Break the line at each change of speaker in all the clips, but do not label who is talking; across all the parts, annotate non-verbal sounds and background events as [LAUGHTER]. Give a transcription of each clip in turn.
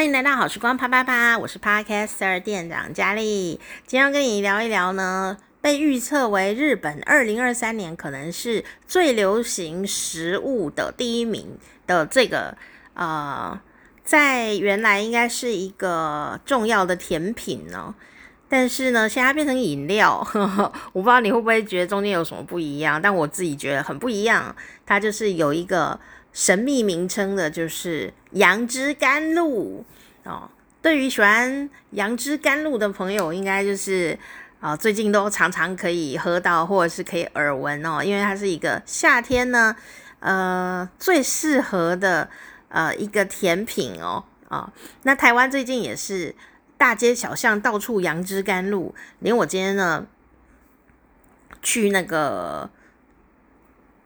欢迎来到好时光啪啪啪，我是 Podcaster 店长佳丽。今天要跟你聊一聊呢，被预测为日本二零二三年可能是最流行食物的第一名的这个呃，在原来应该是一个重要的甜品呢，但是呢，现在变成饮料呵呵，[LAUGHS] 我不知道你会不会觉得中间有什么不一样，但我自己觉得很不一样，它就是有一个。神秘名称的就是杨枝甘露哦。对于喜欢杨枝甘露的朋友，应该就是啊、最近都常常可以喝到，或者是可以耳闻哦，因为它是一个夏天呢，呃，最适合的呃一个甜品哦啊、那台湾最近也是大街小巷到处杨枝甘露，连我今天呢去那个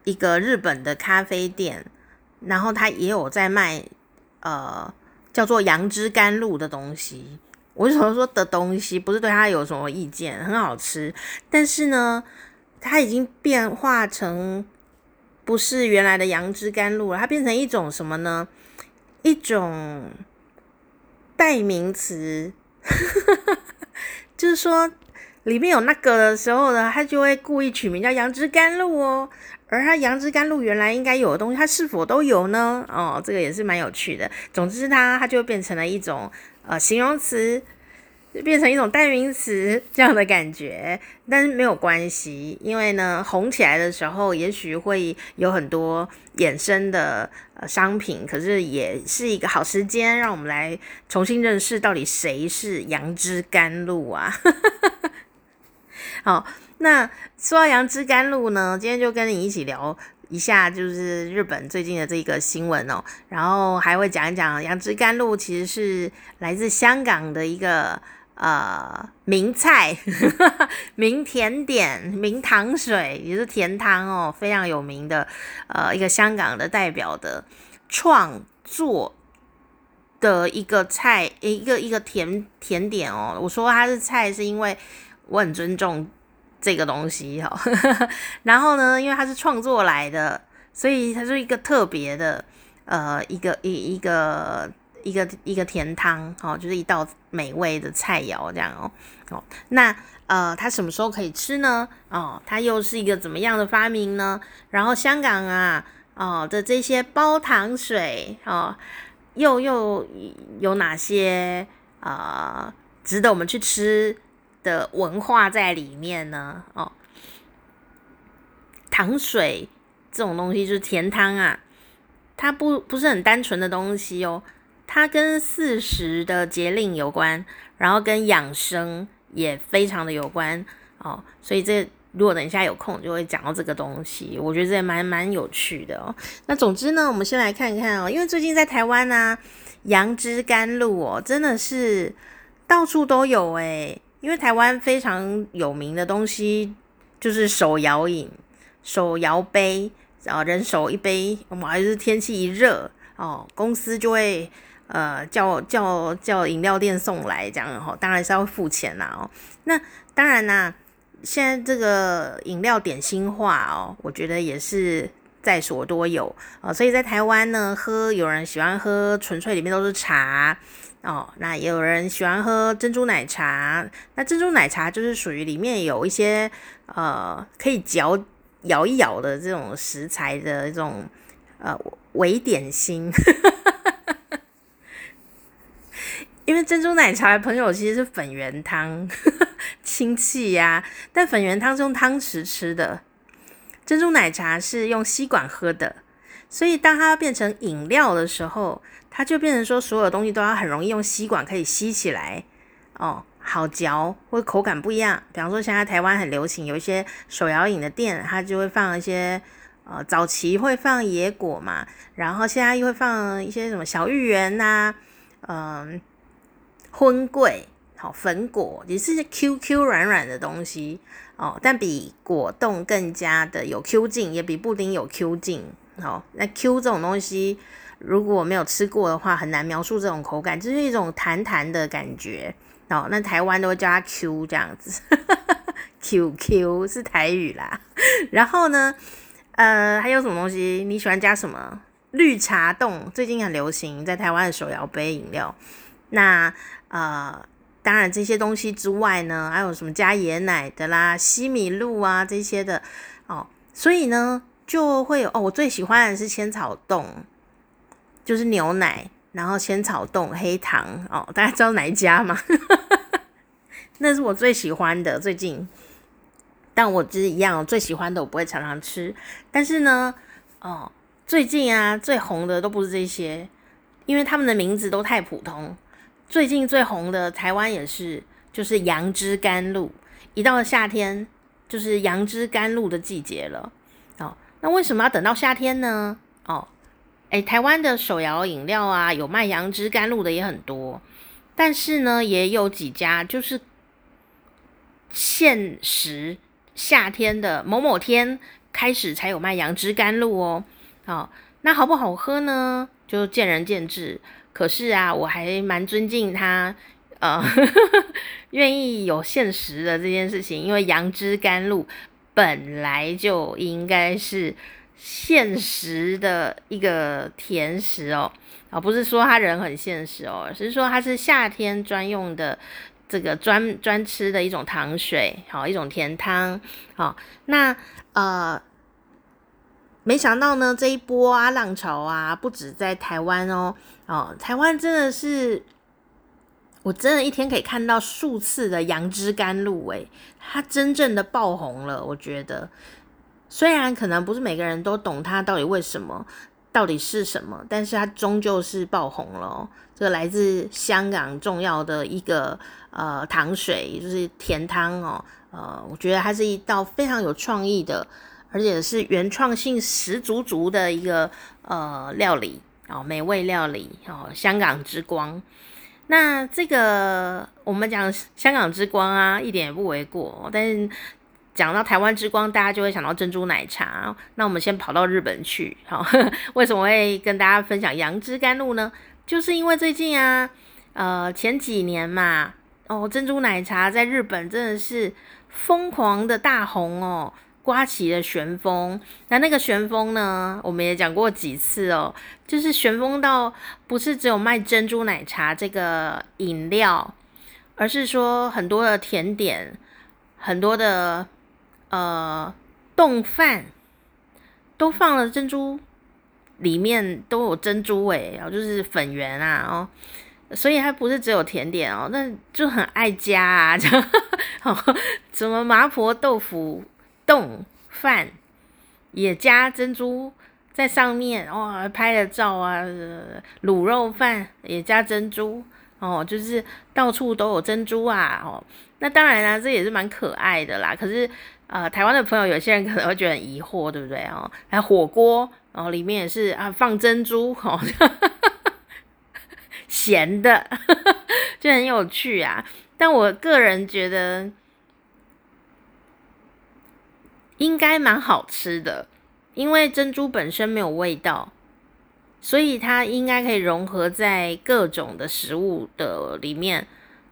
一个日本的咖啡店。然后他也有在卖，呃，叫做杨枝甘露的东西。我为什么说的东西？不是对他有什么意见，很好吃。但是呢，它已经变化成不是原来的杨枝甘露了，它变成一种什么呢？一种代名词，[LAUGHS] 就是说里面有那个的时候呢，他就会故意取名叫杨枝甘露哦。而它杨枝甘露原来应该有的东西，它是否都有呢？哦，这个也是蛮有趣的。总之它，它就变成了一种呃形容词，变成一种代名词这样的感觉。但是没有关系，因为呢，红起来的时候，也许会有很多衍生的呃商品，可是也是一个好时间，让我们来重新认识到底谁是杨枝甘露啊。[LAUGHS] 好。那说到杨枝甘露呢，今天就跟你一起聊一下，就是日本最近的这个新闻哦，然后还会讲一讲杨枝甘露其实是来自香港的一个呃名菜、[LAUGHS] 名甜点、名糖水，也是甜汤哦，非常有名的呃一个香港的代表的创作的一个菜，一个一个甜甜点哦。我说它是菜，是因为我很尊重。这个东西哈，[LAUGHS] 然后呢，因为它是创作来的，所以它是一个特别的，呃，一个一一个一个一个甜汤哦，就是一道美味的菜肴这样哦哦。那呃，它什么时候可以吃呢？哦，它又是一个怎么样的发明呢？然后香港啊哦的这些包糖水哦，又又有哪些啊、呃、值得我们去吃的文化在里面呢？哦，糖水这种东西就是甜汤啊，它不不是很单纯的东西哦，它跟四时的节令有关，然后跟养生也非常的有关哦，所以这如果等一下有空就会讲到这个东西，我觉得这也蛮蛮有趣的哦。那总之呢，我们先来看看哦，因为最近在台湾呢、杨枝甘露哦，真的是到处都有诶。因为台湾非常有名的东西就是手摇饮、手摇杯，然后人手一杯。我们还是天气一热哦，公司就会呃叫叫叫饮料店送来这样哦，当然是要付钱啦哦。那当然啦，现在这个饮料点心化哦，我觉得也是在所多有哦。所以在台湾呢，喝有人喜欢喝纯粹里面都是茶。哦，那也有人喜欢喝珍珠奶茶。那珍珠奶茶就是属于里面有一些呃可以嚼咬一咬的这种食材的这种呃微点心。[LAUGHS] 因为珍珠奶茶的朋友其实是粉圆汤，[LAUGHS] 亲戚呀。但粉圆汤是用汤匙吃的，珍珠奶茶是用吸管喝的。所以当它变成饮料的时候，它就变成说，所有东西都要很容易用吸管可以吸起来哦，好嚼或口感不一样。比方说，现在台湾很流行有一些手摇饮的店，它就会放一些呃，早期会放野果嘛，然后现在又会放一些什么小芋圆呐、嗯、呃，粉粿，好粉果，也是 Q Q 软软的东西哦，但比果冻更加的有 Q 劲，也比布丁有 Q 劲。哦，那 Q 这种东西。如果没有吃过的话，很难描述这种口感，就是一种弹弹的感觉哦。那台湾都会叫它 Q 这样子，[LAUGHS] QQ 是台语啦。然后呢，呃，还有什么东西？你喜欢加什么？绿茶冻最近很流行，在台湾的手摇杯饮料。那呃，当然这些东西之外呢，还有什么加椰奶的啦、西米露啊这些的哦，所以呢就会有哦，我最喜欢的是千草冻，就是牛奶，然后千草冻黑糖哦，大家知道哪一家吗？[LAUGHS] 那是我最喜欢的，最近。但我其实一样，最喜欢的我不会常常吃。但是呢，哦，最近啊最红的都不是这些，因为他们的名字都太普通。最近最红的台湾也是，就是杨枝甘露。一到了夏天，就是杨枝甘露的季节了。那为什么要等到夏天呢？哦，诶，台湾的手摇饮料啊，有卖杨枝甘露的也很多，但是呢，也有几家就是限时。夏天的某某天开始才有卖杨枝甘露哦，哦，那好不好喝呢？就见仁见智。可是啊，我还蛮尊敬他，呃，[LAUGHS] 愿意有限时的这件事情，因为杨枝甘露本来就应该是现实的一个甜食哦，啊，不是说他人很现实哦，而是说它是夏天专用的。这个专专吃的一种糖水，好，一种甜汤，好，那呃，没想到呢，这一波啊浪潮啊，不止在台湾哦，哦，台湾真的是，我真的一天可以看到数次的杨枝甘露，诶，它真正的爆红了，我觉得，虽然可能不是每个人都懂它到底为什么。到底是什么？但是它终究是爆红了。这个来自香港重要的一个呃糖水，就是甜汤哦。呃，我觉得它是一道非常有创意的，而且是原创性十足足的一个呃料理哦，美味料理哦，香港之光。那这个我们讲香港之光啊，一点也不为过，但是。讲到台湾之光，大家就会想到珍珠奶茶。那我们先跑到日本去，好，[LAUGHS] 为什么会跟大家分享杨枝甘露呢？就是因为最近啊，呃，前几年嘛，哦，珍珠奶茶在日本真的是疯狂的大红哦，刮起了旋风。那那个旋风呢，我们也讲过几次哦，就是旋风到不是只有卖珍珠奶茶这个饮料，而是说很多的甜点，很多的。呃，冻饭都放了珍珠，里面都有珍珠诶，然后就是粉圆啊哦，所以它不是只有甜点哦，那就很爱加啊，这样，哦，什么麻婆豆腐冻饭也加珍珠在上面哦，拍了照啊，卤肉饭也加珍珠哦，就是到处都有珍珠啊哦，那当然啦，这也是蛮可爱的啦，可是。呃，台湾的朋友有些人可能会觉得很疑惑，对不对哦？还火锅，然后里面也是啊，放珍珠哦，[LAUGHS] 咸的，[LAUGHS] 就很有趣啊。但我个人觉得应该蛮好吃的，因为珍珠本身没有味道，所以它应该可以融合在各种的食物的里面。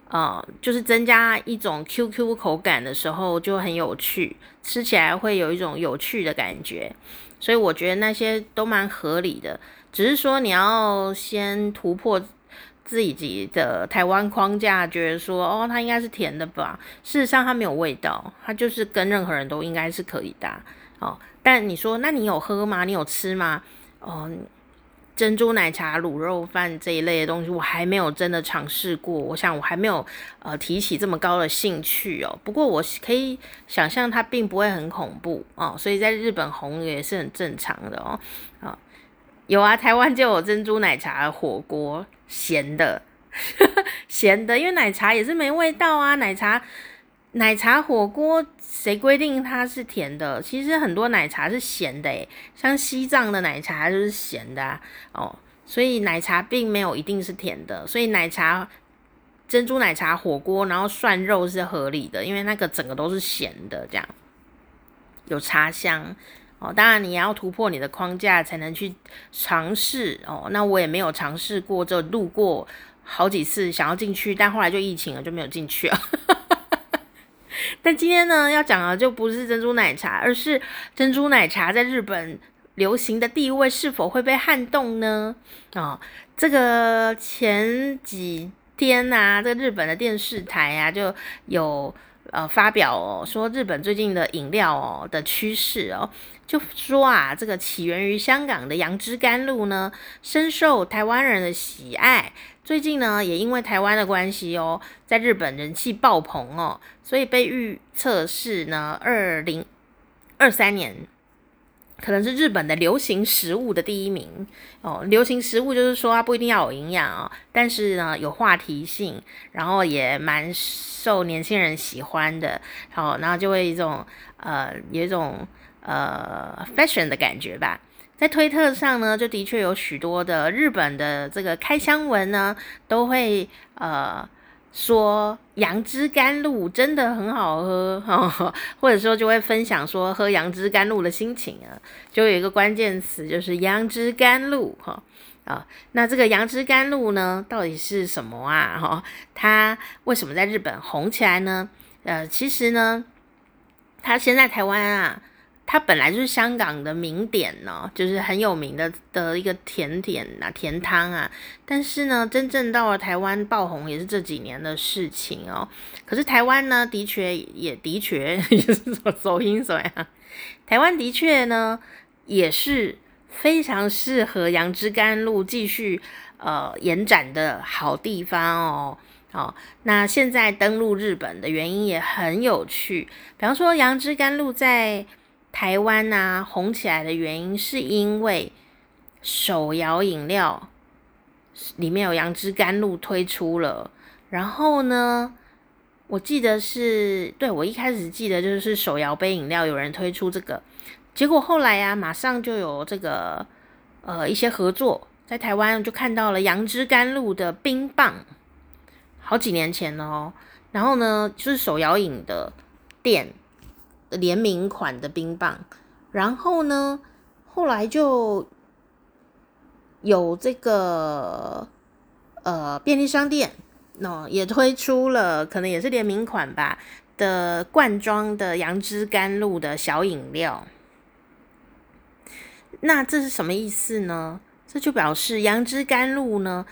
呃，就是增加一种 QQ 口感的时候就很有趣，吃起来会有一种有趣的感觉，所以我觉得那些都蛮合理的。只是说你要先突破自己的台湾框架，觉得说哦，它应该是甜的吧？事实上它没有味道，它就是跟任何人都应该是可以搭哦。但你说，那你有喝吗？你有吃吗？哦。珍珠奶茶、卤肉饭这一类的东西，我还没有真的尝试过。我想我还没有呃提起这么高的兴趣哦。不过我可以想象它并不会很恐怖哦，所以在日本红也是很正常的哦。啊、有啊，台湾就有珍珠奶茶火锅，咸的，[LAUGHS] 咸的，因为奶茶也是没味道啊，奶茶。奶茶火锅谁规定它是甜的？其实很多奶茶是咸的诶，像西藏的奶茶就是咸的，哦，所以奶茶并没有一定是甜的。所以奶茶珍珠奶茶火锅，然后涮肉是合理的，因为那个整个都是咸的，这样有茶香哦。当然你要突破你的框架才能去尝试哦。那我也没有尝试过，就路过好几次想要进去，但后来就疫情了，就没有进去啊。[LAUGHS] 但今天呢，要讲的就不是珍珠奶茶，而是珍珠奶茶在日本流行的地位是否会被撼动呢？哦，这个前几天啊，这个日本的电视台啊就有呃发表哦，说日本最近的饮料哦的趋势哦，就说啊，这个起源于香港的杨枝甘露呢，深受台湾人的喜爱。最近呢，也因为台湾的关系哦，在日本人气爆棚哦，所以被预测是呢，二零二三年可能是日本的流行食物的第一名哦。流行食物就是说它不一定要有营养哦，但是呢有话题性，然后也蛮受年轻人喜欢的。好，然后就会一种呃有一种呃 fashion 的感觉吧。在推特上呢，就的确有许多的日本的这个开箱文呢，都会呃说杨枝甘露真的很好喝，哦，[LAUGHS] 或者说就会分享说喝杨枝甘露的心情啊，就有一个关键词就是杨枝甘露哈啊，那这个杨枝甘露呢，到底是什么啊？哈，它为什么在日本红起来呢？呃，其实呢，它先在台湾啊。它本来就是香港的名点呢，就是很有名的的一个甜点啊，甜汤啊。但是呢，真正到了台湾爆红也是这几年的事情哦。可是台湾呢，的确也的确就是走音怎么样？台湾的确呢，也是非常适合杨枝甘露继续呃延展的好地方哦。哦，那现在登陆日本的原因也很有趣，比方说杨枝甘露在。台湾呐、啊、红起来的原因是因为手摇饮料里面有杨枝甘露推出了，然后呢，我记得是对，我一开始记得就是手摇杯饮料有人推出这个，结果后来啊马上就有这个呃一些合作，在台湾就看到了杨枝甘露的冰棒，好几年前哦，然后呢就是手摇饮的店。联名款的冰棒，然后呢，后来就有这个呃便利商店，哦，也推出了，可能也是联名款吧的罐装的杨枝甘露的小饮料。那这是什么意思呢？这就表示杨枝甘露呢，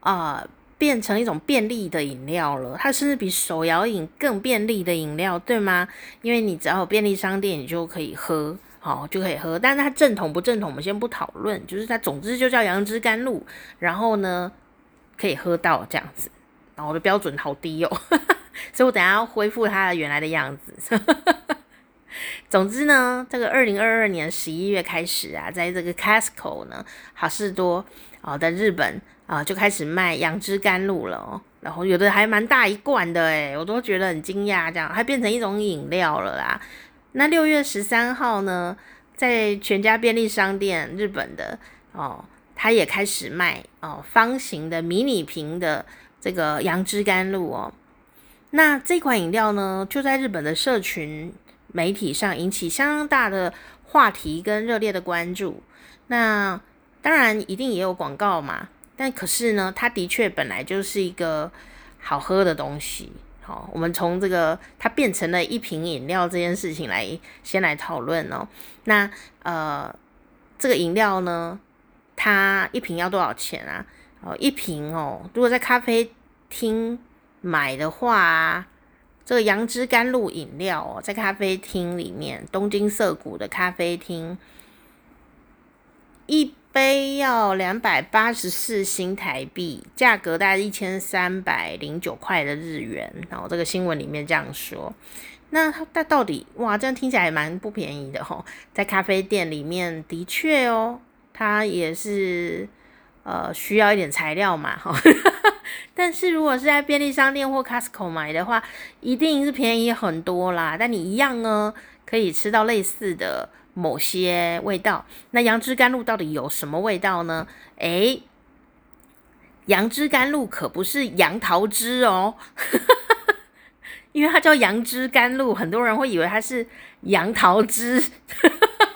啊、变成一种便利的饮料了，它甚至比手摇饮更便利的饮料，对吗？因为你只要有便利商店，你就可以喝，好，就可以喝。但是它正统不正统，我们先不讨论，就是它总之就叫杨枝甘露，然后呢可以喝到这样子。然后我的标准好低哦，[LAUGHS] 所以我等下要恢复它的原来的样子。[LAUGHS] 总之呢，这个二零二二年十一月开始啊，在这个 Costco 呢，好事多啊，在日本。啊，就开始卖杨枝甘露了，然后有的还蛮大一罐的诶，我都觉得很惊讶，这样还变成一种饮料了啦。那六月十三号呢，在全家便利商店日本的哦，它也开始卖哦，方形的迷你瓶的这个杨枝甘露哦。那这款饮料呢，就在日本的社群媒体上引起相当大的话题跟热烈的关注。那当然一定也有广告嘛。但可是呢，它的确本来就是一个好喝的东西。好，我们从这个它变成了一瓶饮料这件事情来先来讨论哦。那呃，这个饮料呢，它一瓶要多少钱啊？哦，一瓶哦，如果在咖啡厅买的话，这个杨枝甘露饮料哦，在咖啡厅里面，东京涩谷的咖啡厅一。杯要两百八十四新台币，价格大概一千三百零九块的日元。然后这个新闻里面这样说，那它到底哇，这样听起来蛮不便宜的吼。在咖啡店里面的确哦，它也是呃需要一点材料嘛哈。[LAUGHS] 但是如果是在便利商店或 Costco 买的话，一定是便宜很多啦。但你一样呢，可以吃到类似的。某些味道，那杨枝甘露到底有什么味道呢？诶，杨枝甘露可不是杨桃汁哦，[LAUGHS] 因为它叫杨枝甘露，很多人会以为它是杨桃汁。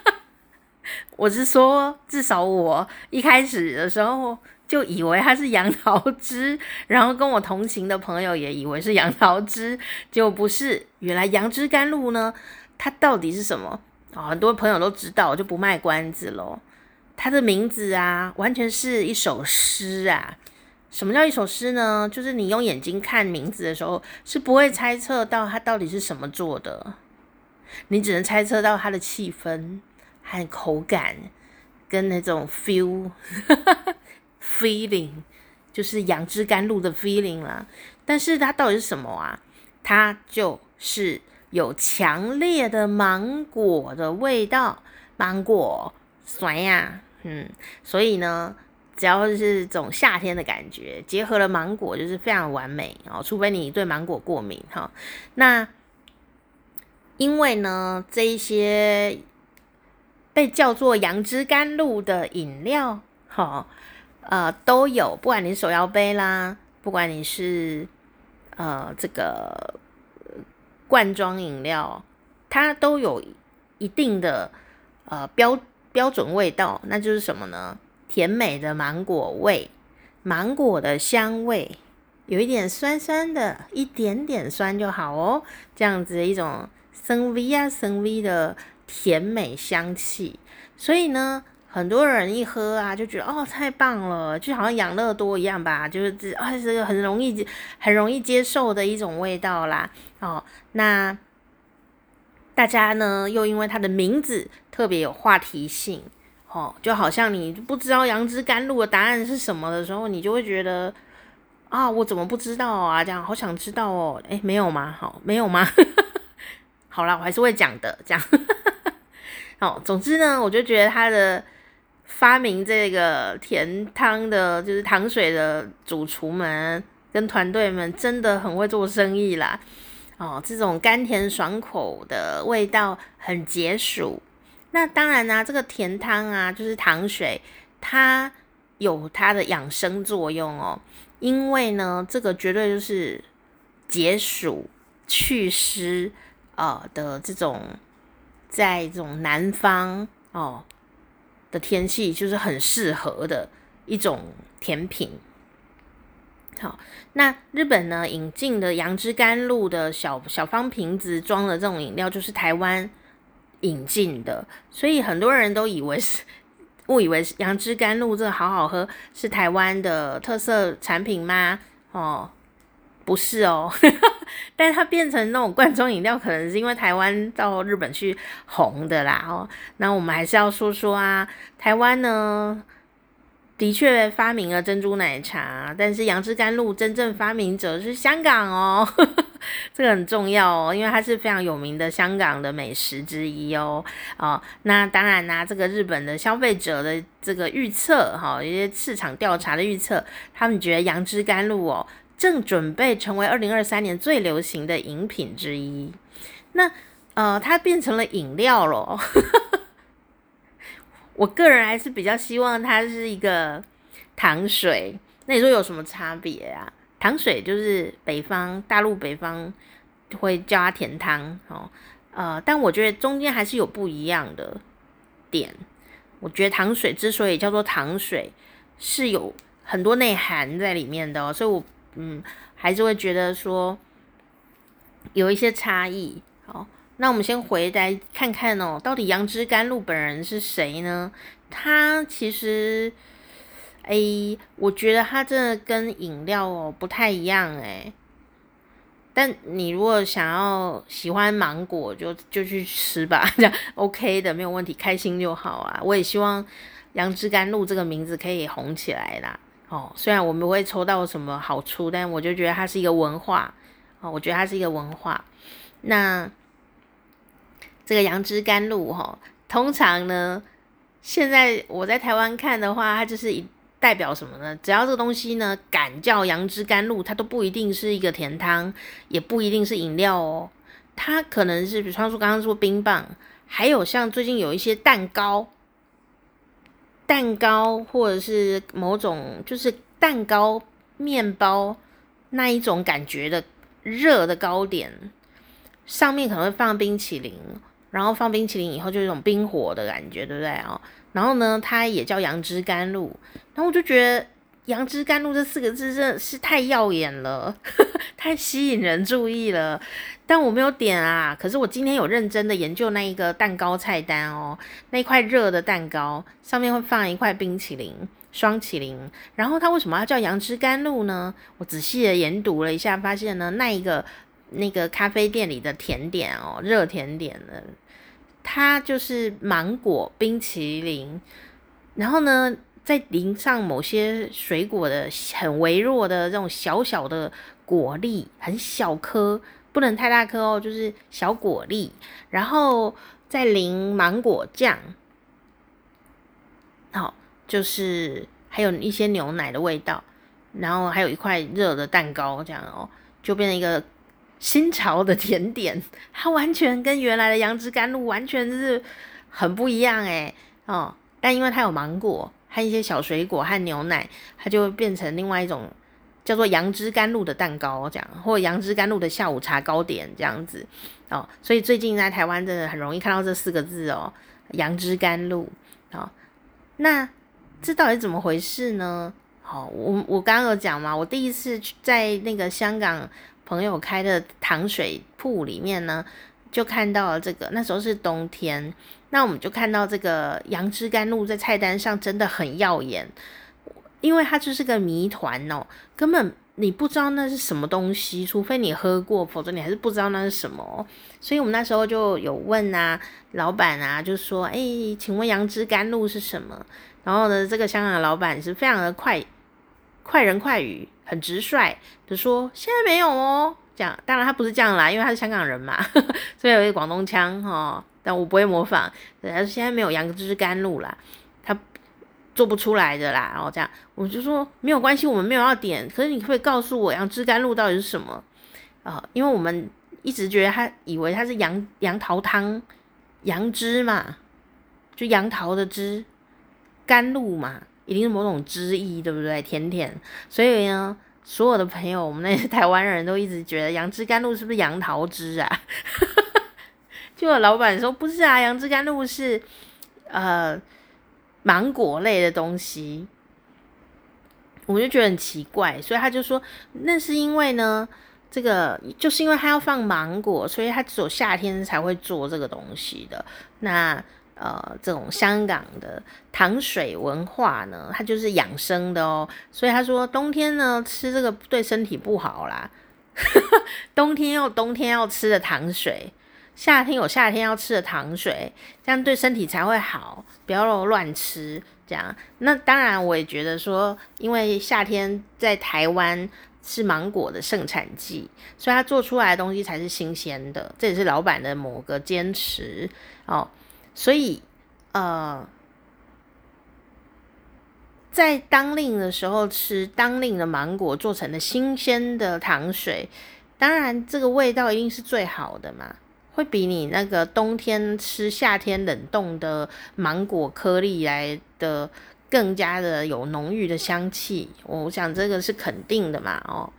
[LAUGHS] 我是说，至少我一开始的时候就以为它是杨桃汁，然后跟我同行的朋友也以为是杨桃汁，就不是。原来杨枝甘露呢，它到底是什么？哦，很多朋友都知道，我就不卖关子喽。它的名字啊，完全是一首诗啊。什么叫一首诗呢？就是你用眼睛看名字的时候，是不会猜测到它到底是什么做的，你只能猜测到它的气氛和口感，跟那种 feel，feeling，[LAUGHS] 就是杨枝甘露的 feeling 啦。但是它到底是什么啊？它就是有强烈的芒果的味道，芒果酸呀，嗯，所以呢。只要是这种夏天的感觉，结合了芒果，就是非常完美哦。除非你对芒果过敏哈。那因为呢，这一些被叫做杨枝甘露的饮料，哈，呃，都有。不管你手摇杯啦，不管你是呃这个罐装饮料，它都有一定的呃标标准味道，那就是什么呢？甜美的芒果味，芒果的香味，有一点酸酸的，一点点酸就好哦。这样子一种生 V 啊生 V 的甜美香气，所以呢，很多人一喝啊，就觉得哦，太棒了，就好像养乐多一样吧，就是这啊，是很容易很容易接受的一种味道啦。哦，那大家呢，又因为它的名字特别有话题性。哦，就好像你不知道杨枝甘露的答案是什么的时候，你就会觉得啊，我怎么不知道啊？这样好想知道哦。诶，没有吗？好，没有吗？[LAUGHS] 好啦，我还是会讲的。这样，[LAUGHS] 哦，总之呢，我就觉得它的发明这个甜汤的，就是糖水的主厨们跟团队们真的很会做生意啦。哦，这种甘甜爽口的味道很解暑。那当然啦、啊，这个甜汤啊，就是糖水，它有它的养生作用哦。因为呢，这个绝对就是解暑祛湿啊的这种，在这种南方哦的天气，就是很适合的一种甜品。好，那日本呢引进的杨枝甘露的小小方瓶子装的这种饮料，就是台湾。引进的，所以很多人都以为是误以为是杨枝甘露这好好喝，是台湾的特色产品吗？哦，不是哦，[LAUGHS] 但它变成那种罐装饮料，可能是因为台湾到日本去红的啦。哦，那我们还是要说说啊，台湾呢。的确发明了珍珠奶茶，但是杨枝甘露真正发明者是香港哦，[LAUGHS] 这个很重要哦，因为它是非常有名的香港的美食之一哦。哦，那当然啦，这个日本的消费者的这个预测，哈，一些市场调查的预测，他们觉得杨枝甘露哦，正准备成为二零二三年最流行的饮品之一。那呃，它变成了饮料咯。我个人还是比较希望它是一个糖水。那你说有什么差别啊？糖水就是北方大陆北方会叫它甜汤哦，呃，但我觉得中间还是有不一样的点。我觉得糖水之所以叫做糖水，是有很多内涵在里面的，所以我嗯还是会觉得说有一些差异。好。那我们先回来看看哦，到底杨枝甘露本人是谁呢？他其实，哎，我觉得他真的跟饮料哦不太一样哎。但你如果想要喜欢芒果，就就去吃吧，[LAUGHS] 这样 OK 的，没有问题，开心就好啊。我也希望杨枝甘露这个名字可以红起来啦。哦，虽然我们不会抽到什么好处，但我就觉得它是一个文化哦，我觉得它是一个文化。那。这个杨枝甘露哈，通常呢，现在我在台湾看的话，它就是以代表什么呢？只要这个东西呢，敢叫杨枝甘露，它都不一定是一个甜汤，也不一定是饮料哦。它可能是，比方说刚刚说冰棒，还有像最近有一些蛋糕，蛋糕或者是某种就是蛋糕面包那一种感觉的热的糕点，上面可能会放冰淇淋。然后放冰淇淋以后，就有种冰火的感觉，对不对哦？然后呢，它也叫杨枝甘露。然后我就觉得杨枝甘露这四个字真的是太耀眼了，[LAUGHS] 太吸引人注意了。但我没有点啊，可是我今天有认真的研究那一个蛋糕菜单哦，那块热的蛋糕上面会放一块冰淇淋，双淇淋。然后它为什么要叫杨枝甘露呢？我仔细的研读了一下，发现呢，那一个那个咖啡店里的甜点哦，热甜点呢，它就是芒果冰淇淋，然后呢，再淋上某些水果的很微弱的这种小小的果粒，很小颗，不能太大颗哦，就是小果粒，然后再淋芒果酱，好，就是还有一些牛奶的味道，然后还有一块热的蛋糕，这样哦，就变成一个新潮的甜点，它完全跟原来的杨枝甘露完全是很不一样诶哦，但因为它有芒果。和一些小水果和牛奶，它就会变成另外一种叫做杨枝甘露的蛋糕，这样或杨枝甘露的下午茶糕点这样子哦。所以最近在台湾真的很容易看到这四个字哦，杨枝甘露。哦，那这到底怎么回事呢？好，我我刚刚有讲嘛，我第一次在那个香港朋友开的糖水铺里面呢，就看到了这个，那时候是冬天。那我们就看到这个杨枝甘露在菜单上真的很耀眼，因为它就是个谜团哦，根本你不知道那是什么东西，除非你喝过，否则你还是不知道那是什么。所以我们那时候就有问啊，老板啊，就说：“哎，请问杨枝甘露是什么？”然后呢，这个香港的老板是非常的快快人快语，很直率，就说：“现在没有哦。”这样，当然他不是这样啦，因为他是香港人嘛，[LAUGHS] 所以有一个广东腔哈。哦但我不会模仿，但是现在没有杨枝甘露啦，他做不出来的啦。然后这样，我就说没有关系，我们没有要点。可是你可以告诉我杨枝甘露到底是什么啊、呃？因为我们一直觉得他以为他是杨杨桃汤，杨枝嘛，就杨桃的枝，甘露嘛，一定是某种汁意，对不对？甜甜。所以呢，所有的朋友，我们那些台湾人都一直觉得杨枝甘露是不是杨桃汁啊？[LAUGHS] 就有老板说不是啊，杨枝甘露是呃芒果类的东西，我就觉得很奇怪，所以他就说那是因为呢，这个就是因为他要放芒果，所以他只有夏天才会做这个东西的。那呃，这种香港的糖水文化呢，它就是养生的哦，所以他说冬天呢吃这个对身体不好啦，[LAUGHS] 冬天有冬天要吃的糖水。夏天有夏天要吃的糖水，这样对身体才会好，不要乱吃。这样，那当然我也觉得说，因为夏天在台湾是芒果的盛产季，所以他做出来的东西才是新鲜的。这也是老板的某个坚持哦。所以，呃，在当令的时候吃当令的芒果做成的新鲜的糖水，当然这个味道一定是最好的嘛。会比你那个冬天吃夏天冷冻的芒果颗粒来的更加的有浓郁的香气，我想这个是肯定的嘛，哦，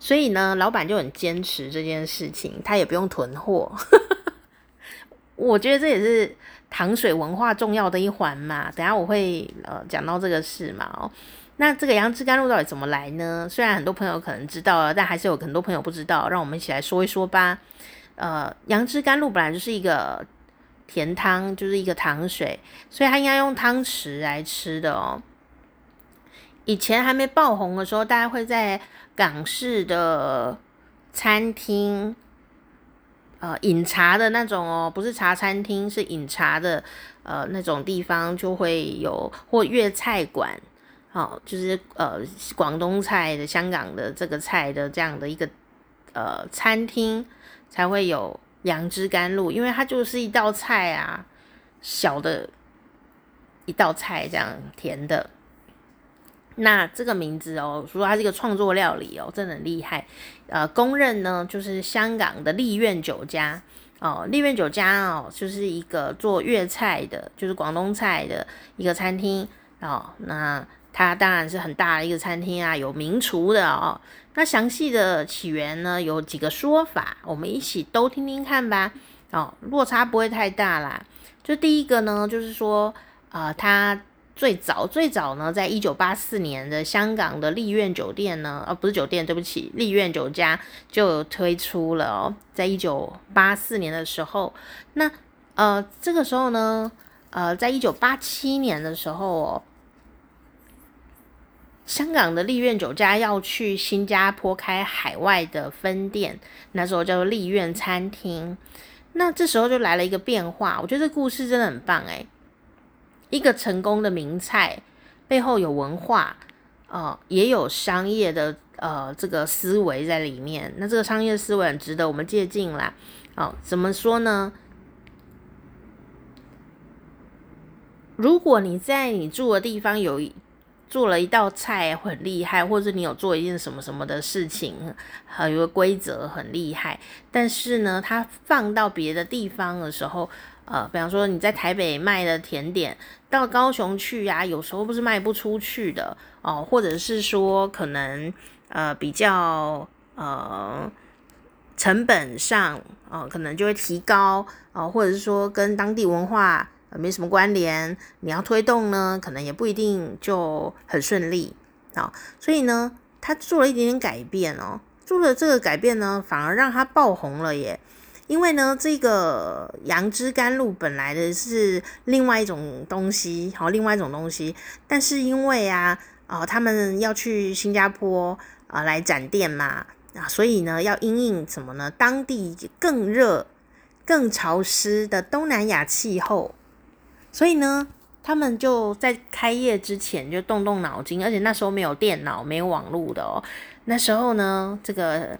所以呢，老板就很坚持这件事情，他也不用囤货，[LAUGHS] 我觉得这也是糖水文化重要的一环嘛。等下我会呃讲到这个事嘛，哦，那这个杨枝甘露到底怎么来呢？虽然很多朋友可能知道了，但还是有很多朋友不知道，让我们一起来说一说吧。呃，杨枝甘露本来就是一个甜汤，就是一个糖水，所以它应该用汤匙来吃的哦。以前还没爆红的时候，大家会在港式的餐厅，呃，饮茶的那种哦，不是茶餐厅，是饮茶的，呃，那种地方就会有或粤菜馆，哦，就是呃广东菜的、香港的这个菜的这样的一个呃餐厅。才会有杨枝甘露，因为它就是一道菜啊，小的一道菜这样甜的。那这个名字哦，说它是一个创作料理哦，真的很厉害。呃，公认呢就是香港的丽苑酒家哦，丽苑酒家哦就是一个做粤菜的，就是广东菜的一个餐厅哦。那它当然是很大的一个餐厅啊，有名厨的哦。那详细的起源呢，有几个说法，我们一起都听听看吧。哦，落差不会太大啦。就第一个呢，就是说，呃，它最早最早呢，在一九八四年的香港的丽苑酒店呢，啊不是酒店，对不起，丽苑酒家就推出了哦，在一九八四年的时候，那呃这个时候呢，呃在一九八七年的时候哦，香港的丽苑酒家要去新加坡开海外的分店，那时候叫做丽苑餐厅，那这时候就来了一个变化，我觉得这故事真的很棒诶。一个成功的名菜背后有文化，呃，也有商业的呃这个思维在里面。那这个商业思维很值得我们借鉴啦。哦，怎么说呢？如果你在你住的地方有做了一道菜很厉害，或者你有做一件什么什么的事情，还有个规则很厉害，但是呢，它放到别的地方的时候。呃，比方说你在台北卖的甜点，到高雄去呀、有时候不是卖不出去的哦、或者是说可能呃比较呃成本上呃可能就会提高哦、呃，或者是说跟当地文化、没什么关联，你要推动呢，可能也不一定就很顺利啊、所以呢，他做了一点点改变哦，做了这个改变呢，反而让他爆红了耶。因为呢，这个杨枝甘露本来的是另外一种东西，好，另外一种东西，但是因为啊，啊、他们要去新加坡啊、呃、来展店嘛，啊，所以呢，要因应什么呢？当地更热、更潮湿的东南亚气候，所以呢，他们就在开业之前就动动脑筋，而且那时候没有电脑、没有网络的哦，那时候呢，这个。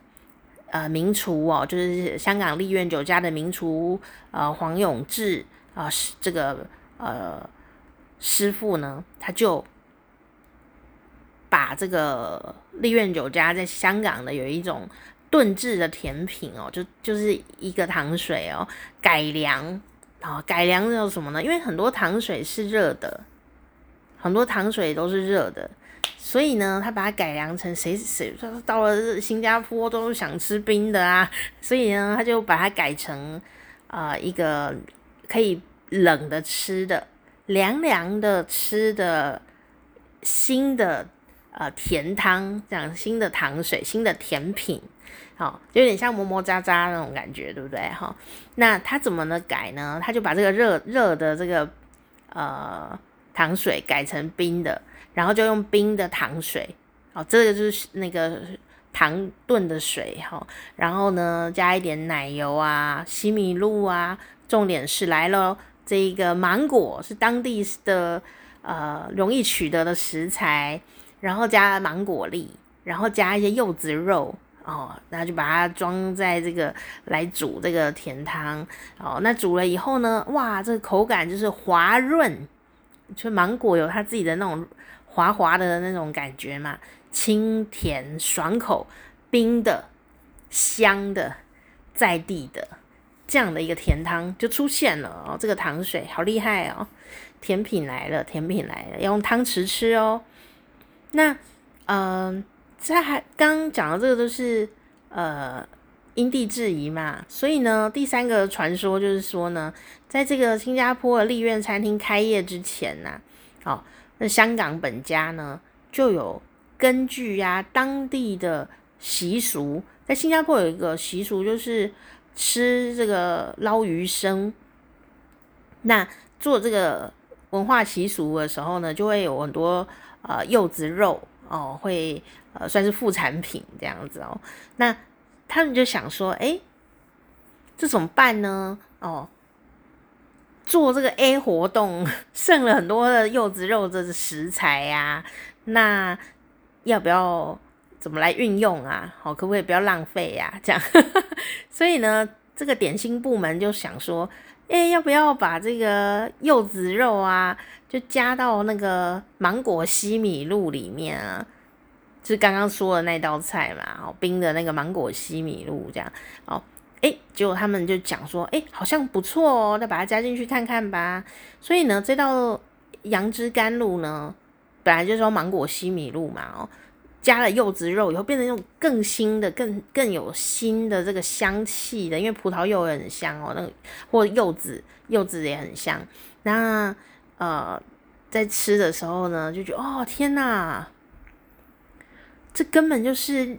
呃，名厨哦，就是香港丽苑酒家的名厨，呃，黄永志啊，呃，这个呃师傅呢，他就把这个丽苑酒家在香港的有一种炖制的甜品哦，就就是一个糖水哦，改良啊，改良叫什么呢？因为很多糖水是热的，很多糖水都是热的。所以呢，他把它改良成谁谁到了新加坡都想吃冰的啊，所以呢，他就把它改成啊、呃、一个可以冷的吃的、凉凉的吃的新的呃甜汤，这样新的糖水、新的甜品，好、哦，就有点像磨磨渣渣那种感觉，对不对？哈、哦，那他怎么呢改呢？他就把这个热热的这个呃糖水改成冰的。然后就用冰的糖水，哦，这个就是那个糖炖的水哈。然后呢，加一点奶油啊、西米露啊。重点是来了，这一个芒果是当地的呃容易取得的食材，然后加芒果粒，然后加一些柚子肉哦，然后就把它装在这个来煮这个甜汤哦。那煮了以后呢，哇，这个口感就是滑润，就芒果有它自己的那种。滑滑的那种感觉嘛，清甜爽口，冰的、香的、在地的这样的一个甜汤就出现了哦。这个糖水好厉害哦，甜品来了，甜品来了，要用汤匙吃哦。那嗯，在、还刚讲的这个都是呃因地制宜嘛，所以呢，第三个传说就是说呢，在这个新加坡的丽苑餐厅开业之前呢、啊，哦。那香港本家呢，就有根据呀、啊、当地的习俗，在新加坡有一个习俗，就是吃这个捞鱼生。那做这个文化习俗的时候呢，就会有很多呃柚子肉哦，会呃算是副产品这样子哦。那他们就想说，哎，这怎么办呢？哦。做这个 A 活动，[LAUGHS] 剩了很多的柚子肉的食材呀、啊，那要不要怎么来运用啊？好，可不可以不要浪费呀、啊？[LAUGHS] 这样，[LAUGHS] 所以呢，这个点心部门就想说，哎，要不要把这个柚子肉啊，就加到那个芒果西米露里面啊？就是刚刚说的那道菜嘛，哦，冰的那个芒果西米露这样，哦。哎，结果他们就讲说，哎，好像不错哦，那把它加进去看看吧。所以呢，这道杨枝甘露呢，本来就是说芒果西米露嘛，哦，加了柚子肉以后，变成那种更新的、更更有新的这个香气的，因为葡萄柚也很香哦，那个或柚子柚子也很香。那呃，在吃的时候呢，就觉得哦天哪，这根本就是。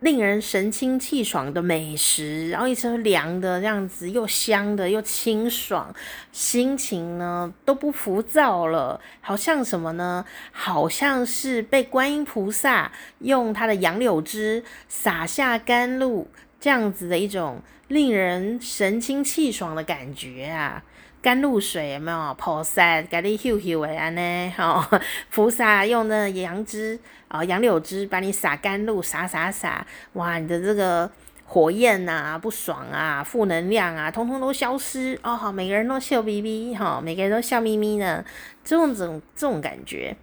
令人神清气爽的美食，然后一吃凉的这样子，又香的又清爽，心情呢都不浮躁了，好像什么呢？好像是被观音菩萨用他的杨柳枝洒下甘露，这样子的一种令人神清气爽的感觉啊！甘露水有没有？菩萨给你秀秀的安呢？哦，[LAUGHS] 菩萨用那杨枝啊、杨柳枝把你洒甘露，洒洒洒，哇！你的这个火焰呐、啊、不爽啊、负能量啊，通通都消失哦。好，每个人都笑眯眯，哈，每个人都笑眯眯的，这种这种这种感觉，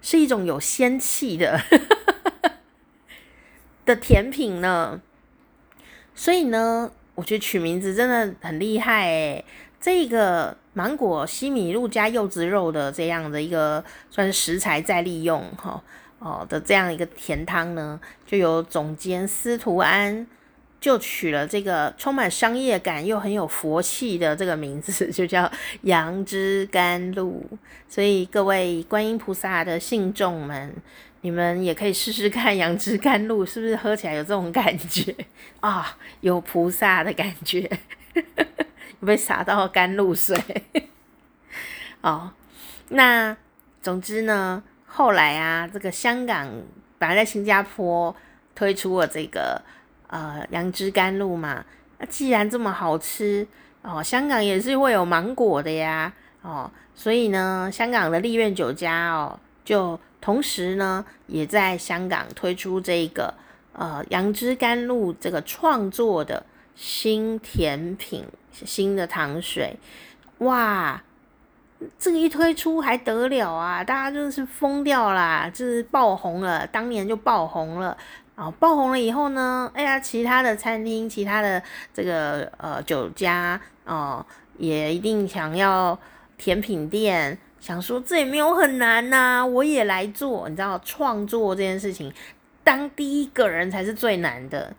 是一种有仙气的 [LAUGHS] 的甜品呢。所以呢，我觉得取名字真的很厉害诶。这个芒果西米露加柚子肉的这样的一个算是食材再利用哈哦的这样一个甜汤呢，就由总监司徒安就取了这个充满商业感又很有佛气的这个名字，[LAUGHS] 就叫杨枝甘露。所以各位观音菩萨的信众们，你们也可以试试看杨枝甘露是不是喝起来有这种感觉啊？有菩萨的感觉。[LAUGHS] 被洒到甘露水，哦，那总之呢，后来啊，这个香港本来在新加坡推出了这个呃杨枝甘露嘛，那既然这么好吃哦，香港也是会有芒果的呀，哦，所以呢，香港的丽苑酒家哦，就同时呢也在香港推出这个呃杨枝甘露这个创作的新甜品。新的糖水，哇，这个一推出还得了啊！大家就是疯掉啦，就是爆红了，当年就爆红了。哦，爆红了以后呢，哎呀，其他的餐厅、其他的这个呃酒家哦，也一定想要甜品店，想说这也没有很难呐、我也来做。你知道，创作这件事情，当第一个人才是最难的，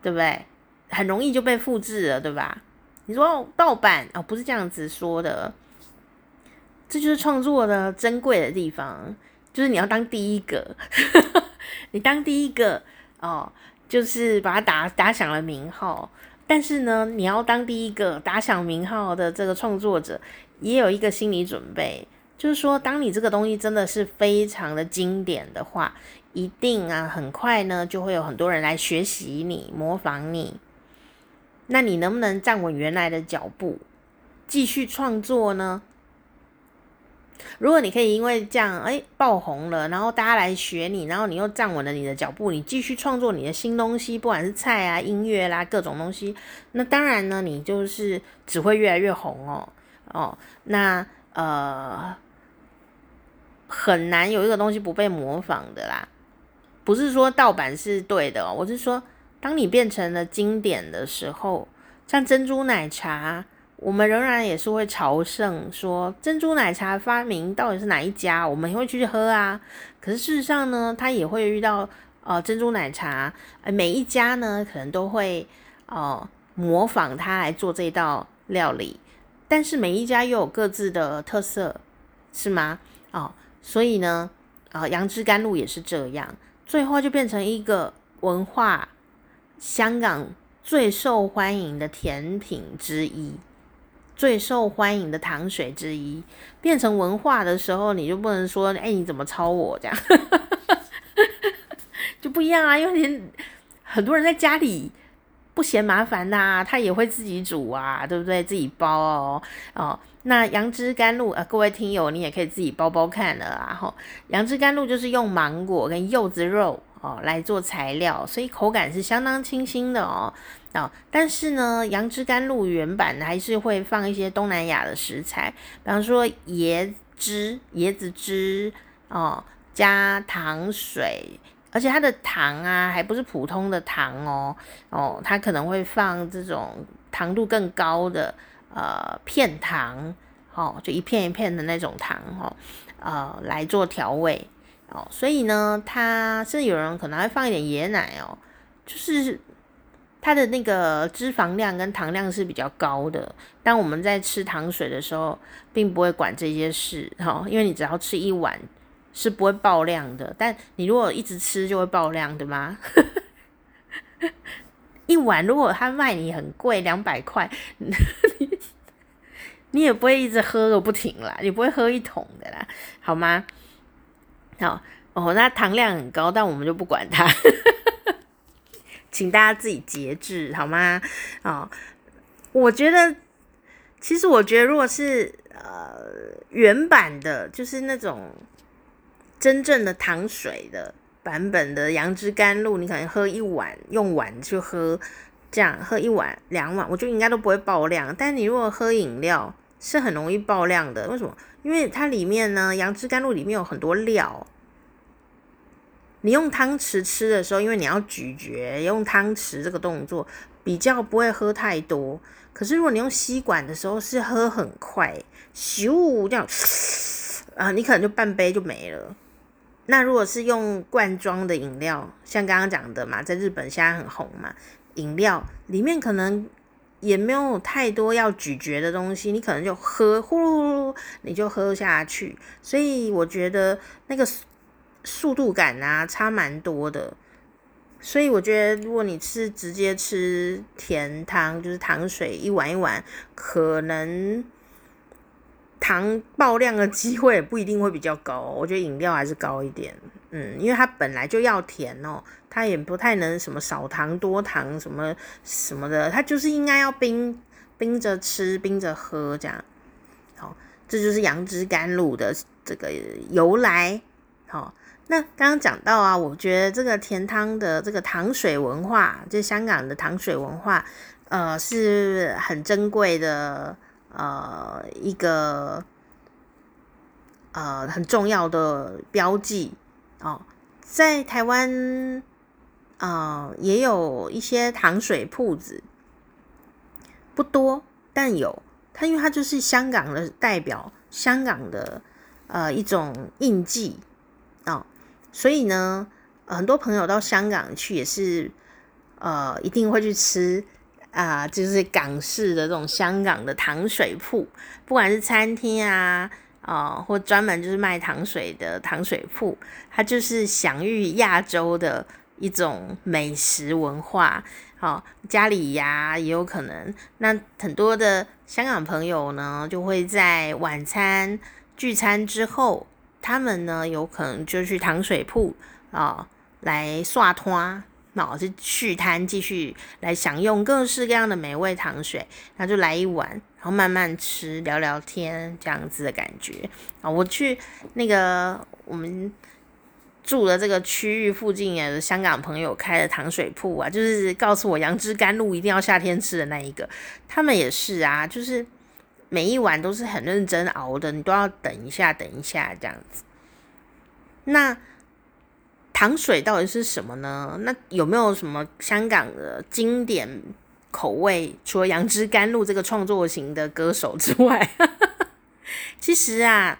对不对？很容易就被复制了，对吧？你说盗版哦，不是这样子说的，这就是创作的珍贵的地方，就是你要当第一个，[LAUGHS] 你当第一个哦，就是把它打打响了名号。但是呢，你要当第一个打响名号的这个创作者，也有一个心理准备，就是说，当你这个东西真的是非常的经典的话，一定啊，很快呢就会有很多人来学习你，模仿你。那你能不能站稳原来的脚步，继续创作呢？如果你可以因为这样哎爆红了，然后大家来学你，然后你又站稳了你的脚步，你继续创作你的新东西，不管是菜啊、音乐啦、各种东西，那当然呢，你就是只会越来越红哦哦。那呃很难有一个东西不被模仿的啦，不是说盗版是对的哦，我是说。当你变成了经典的时候，像珍珠奶茶，我们仍然也是会朝圣，说珍珠奶茶发明到底是哪一家，我们会去喝啊。可是事实上呢，他也会遇到呃珍珠奶茶，呃每一家呢可能都会呃模仿他来做这道料理，但是每一家又有各自的特色，是吗？哦，所以呢，呃杨枝甘露也是这样，最后就变成一个文化。香港最受欢迎的甜品之一，最受欢迎的糖水之一，变成文化的时候，你就不能说，哎、你怎么抄我这样，[LAUGHS] 就不一样啊。因为很多人在家里不嫌麻烦呐、他也会自己煮啊，对不对？自己包哦，哦，那杨枝甘露啊，各位听友，你也可以自己包包看了啊。吼，杨枝甘露就是用芒果跟柚子肉。哦，来做材料，所以口感是相当清新的哦。哦，但是呢，杨枝甘露原版还是会放一些东南亚的食材，比方说椰汁、椰子汁哦，加糖水，而且它的糖啊，还不是普通的糖哦，哦，它可能会放这种糖度更高的呃片糖，哦，就一片一片的那种糖，哦，呃，来做调味。哦，所以呢，它甚至有人可能会放一点椰奶哦，就是它的那个脂肪量跟糖量是比较高的。当我们在吃糖水的时候，并不会管这些事，哈，因为你只要吃一碗是不会爆量的。但你如果一直吃，就会爆量，对吗？[LAUGHS] 一碗如果他卖你很贵，两百块，[LAUGHS] 你也不会一直喝个不停啦，你不会喝一桶的啦，好吗？好哦，那糖量很高，但我们就不管它，[LAUGHS] 请大家自己节制，好吗？哦，我觉得，其实我觉得，如果是呃原版的，就是那种真正的糖水的。版本的杨枝甘露，你可能喝一碗，用碗去喝，这样喝一碗两碗，我觉得应该都不会爆量。但你如果喝饮料，是很容易爆量的。为什么？因为它里面呢，杨枝甘露里面有很多料。你用汤匙吃的时候，因为你要咀嚼，用汤匙这个动作比较不会喝太多。可是如果你用吸管的时候，是喝很快，咻这样，啊，你可能就半杯就没了。那如果是用罐装的饮料，像刚刚讲的嘛，在日本现在很红嘛，饮料里面可能也没有太多要咀嚼的东西，你可能就喝呼噜噜，你就喝下去。所以我觉得那个速度感啊差蛮多的。所以我觉得如果你是直接吃甜汤，就是糖水一碗一碗，可能。糖爆量的机会不一定会比较高，我觉得饮料还是高一点，嗯，因为它本来就要甜哦，它也不太能什么少糖多糖什么什么的，它就是应该要冰冰着吃，冰着喝这样。好，这就是杨枝甘露的这个由来。好，那刚刚讲到啊，我觉得这个甜汤的这个糖水文化，就香港的糖水文化，呃，是很珍贵的。呃，一个呃很重要的标记哦，在台湾呃也有一些糖水铺子，不多，但有。它，因为它就是香港的代表，香港的呃一种印记。哦，所以呢，很多朋友到香港去也是呃一定会去吃。啊、就是港式的这种香港的糖水铺，不管是餐厅啊，哦、或专门就是卖糖水的糖水铺，它就是享誉亚洲的一种美食文化。好、哦，家里呀、也有可能。那很多的香港朋友呢，就会在晚餐聚餐之后，他们呢有可能就去糖水铺啊、来刷摊。那就续摊，继续来享用各式各样的美味糖水，那就来一碗，然后慢慢吃，聊聊天，这样子的感觉啊。我去那个我们住的这个区域附近，也是香港朋友开的糖水铺啊，就是告诉我杨枝甘露一定要夏天吃的那一个，他们也是啊，就是每一碗都是很认真熬的，你都要等一下，等一下这样子。那。糖水到底是什么呢？那有没有什么香港的经典口味？除了杨枝甘露这个创作型的歌手之外，[LAUGHS] 其实啊，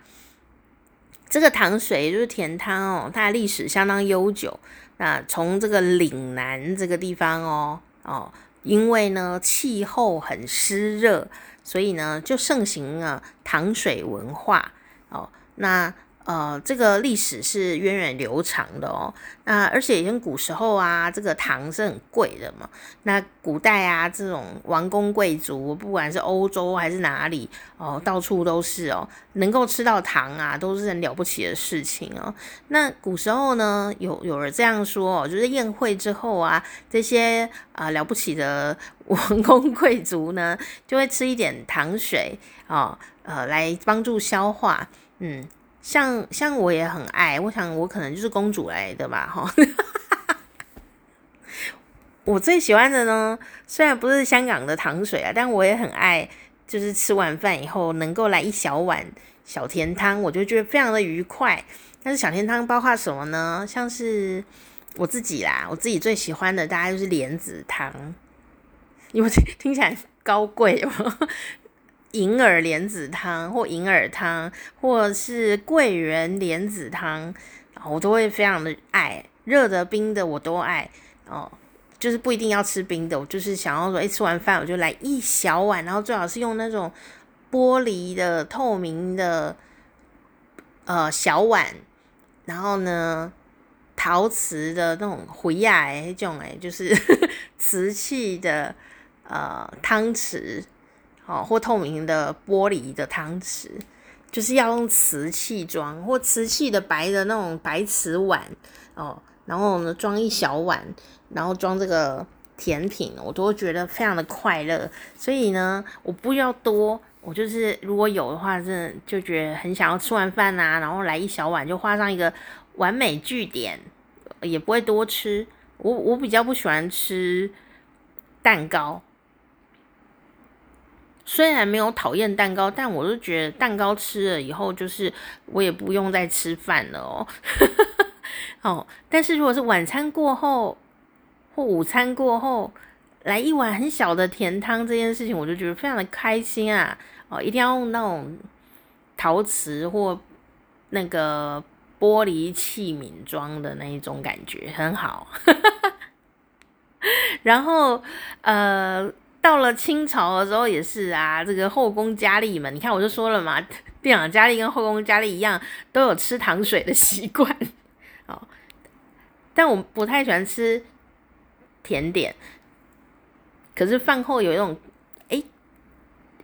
这个糖水就是甜汤哦，它的历史相当悠久。那从这个岭南这个地方哦哦，因为呢气候很湿热，所以呢就盛行了糖水文化哦。那呃，这个历史是源远流长的哦。那而且以前古时候啊，这个糖是很贵的嘛。那古代啊，这种王公贵族，不管是欧洲还是哪里哦，到处都是哦，能够吃到糖啊，都是很了不起的事情哦。那古时候呢，有有人这样说哦，就是宴会之后啊，这些啊、了不起的 [LAUGHS] 王公贵族呢，就会吃一点糖水哦，呃，来帮助消化，嗯。像像我也很爱，我想我可能就是公主来的吧，哈。[LAUGHS] 我最喜欢的呢，虽然不是香港的糖水啊，但我也很爱，就是吃完饭以后能够来一小碗小甜汤，我就觉得非常的愉快。但是小甜汤包括什么呢？像是我自己啦，我自己最喜欢的大概就是莲子汤，因为听起来高贵哦。银耳莲子汤，或银耳汤，或是桂圆莲子汤，我都会非常的爱，热的、冰的我都爱哦。就是不一定要吃冰的，我就是想要说，哎，吃完饭我就来一小碗，然后最好是用那种玻璃的透明的呃小碗，然后呢陶瓷的那种回呀哎这种哎就是 [LAUGHS] 瓷器的呃汤匙哦，或透明的玻璃的汤匙，就是要用瓷器装或瓷器的白的那种白瓷碗哦。然后呢，装一小碗，然后装这个甜品，我都会觉得非常的快乐。所以呢，我不要多，我就是如果有的话，真的就觉得很想要吃完饭啊，然后来一小碗，就画上一个完美句点，也不会多吃。我我比较不喜欢吃蛋糕，虽然没有讨厌蛋糕，但我就觉得蛋糕吃了以后，就是我也不用再吃饭了哦。[LAUGHS] 哦，但是如果是晚餐过后或午餐过后来一碗很小的甜汤，这件事情我就觉得非常的开心啊！哦，一定要用那种陶瓷或那个玻璃器皿装的那一种感觉，很好。[LAUGHS] 然后呃，到了清朝的时候也是啊，这个后宫佳丽们，你看我就说了嘛，[LAUGHS] 店长佳丽跟后宫佳丽一样，都有吃糖水的习惯。[LAUGHS] 哦，但我不太喜欢吃甜点，可是饭后有一种哎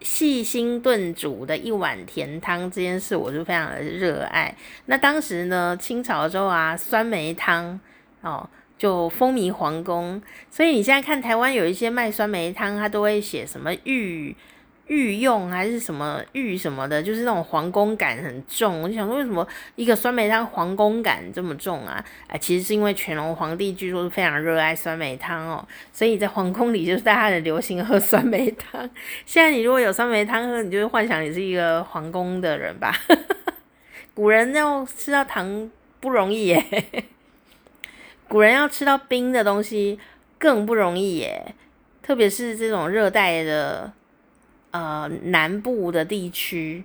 细心炖煮的一碗甜汤这件事，我就非常的热爱。那当时呢，清朝的时候啊，酸梅汤哦就风靡皇宫，所以你现在看台湾有一些卖酸梅汤，它都会写什么御。御用还是什么御什么的，就是那种皇宫感很重。我就想说，为什么一个酸梅汤皇宫感这么重啊？啊，其实是因为乾隆皇帝据说是非常热爱酸梅汤哦，所以在皇宫里就是大家很流行喝酸梅汤。现在你如果有酸梅汤喝，你就会幻想你是一个皇宫的人吧？[LAUGHS] 古人要吃到糖不容易耶，古人要吃到冰的东西更不容易耶，特别是这种热带的。呃，南部的地区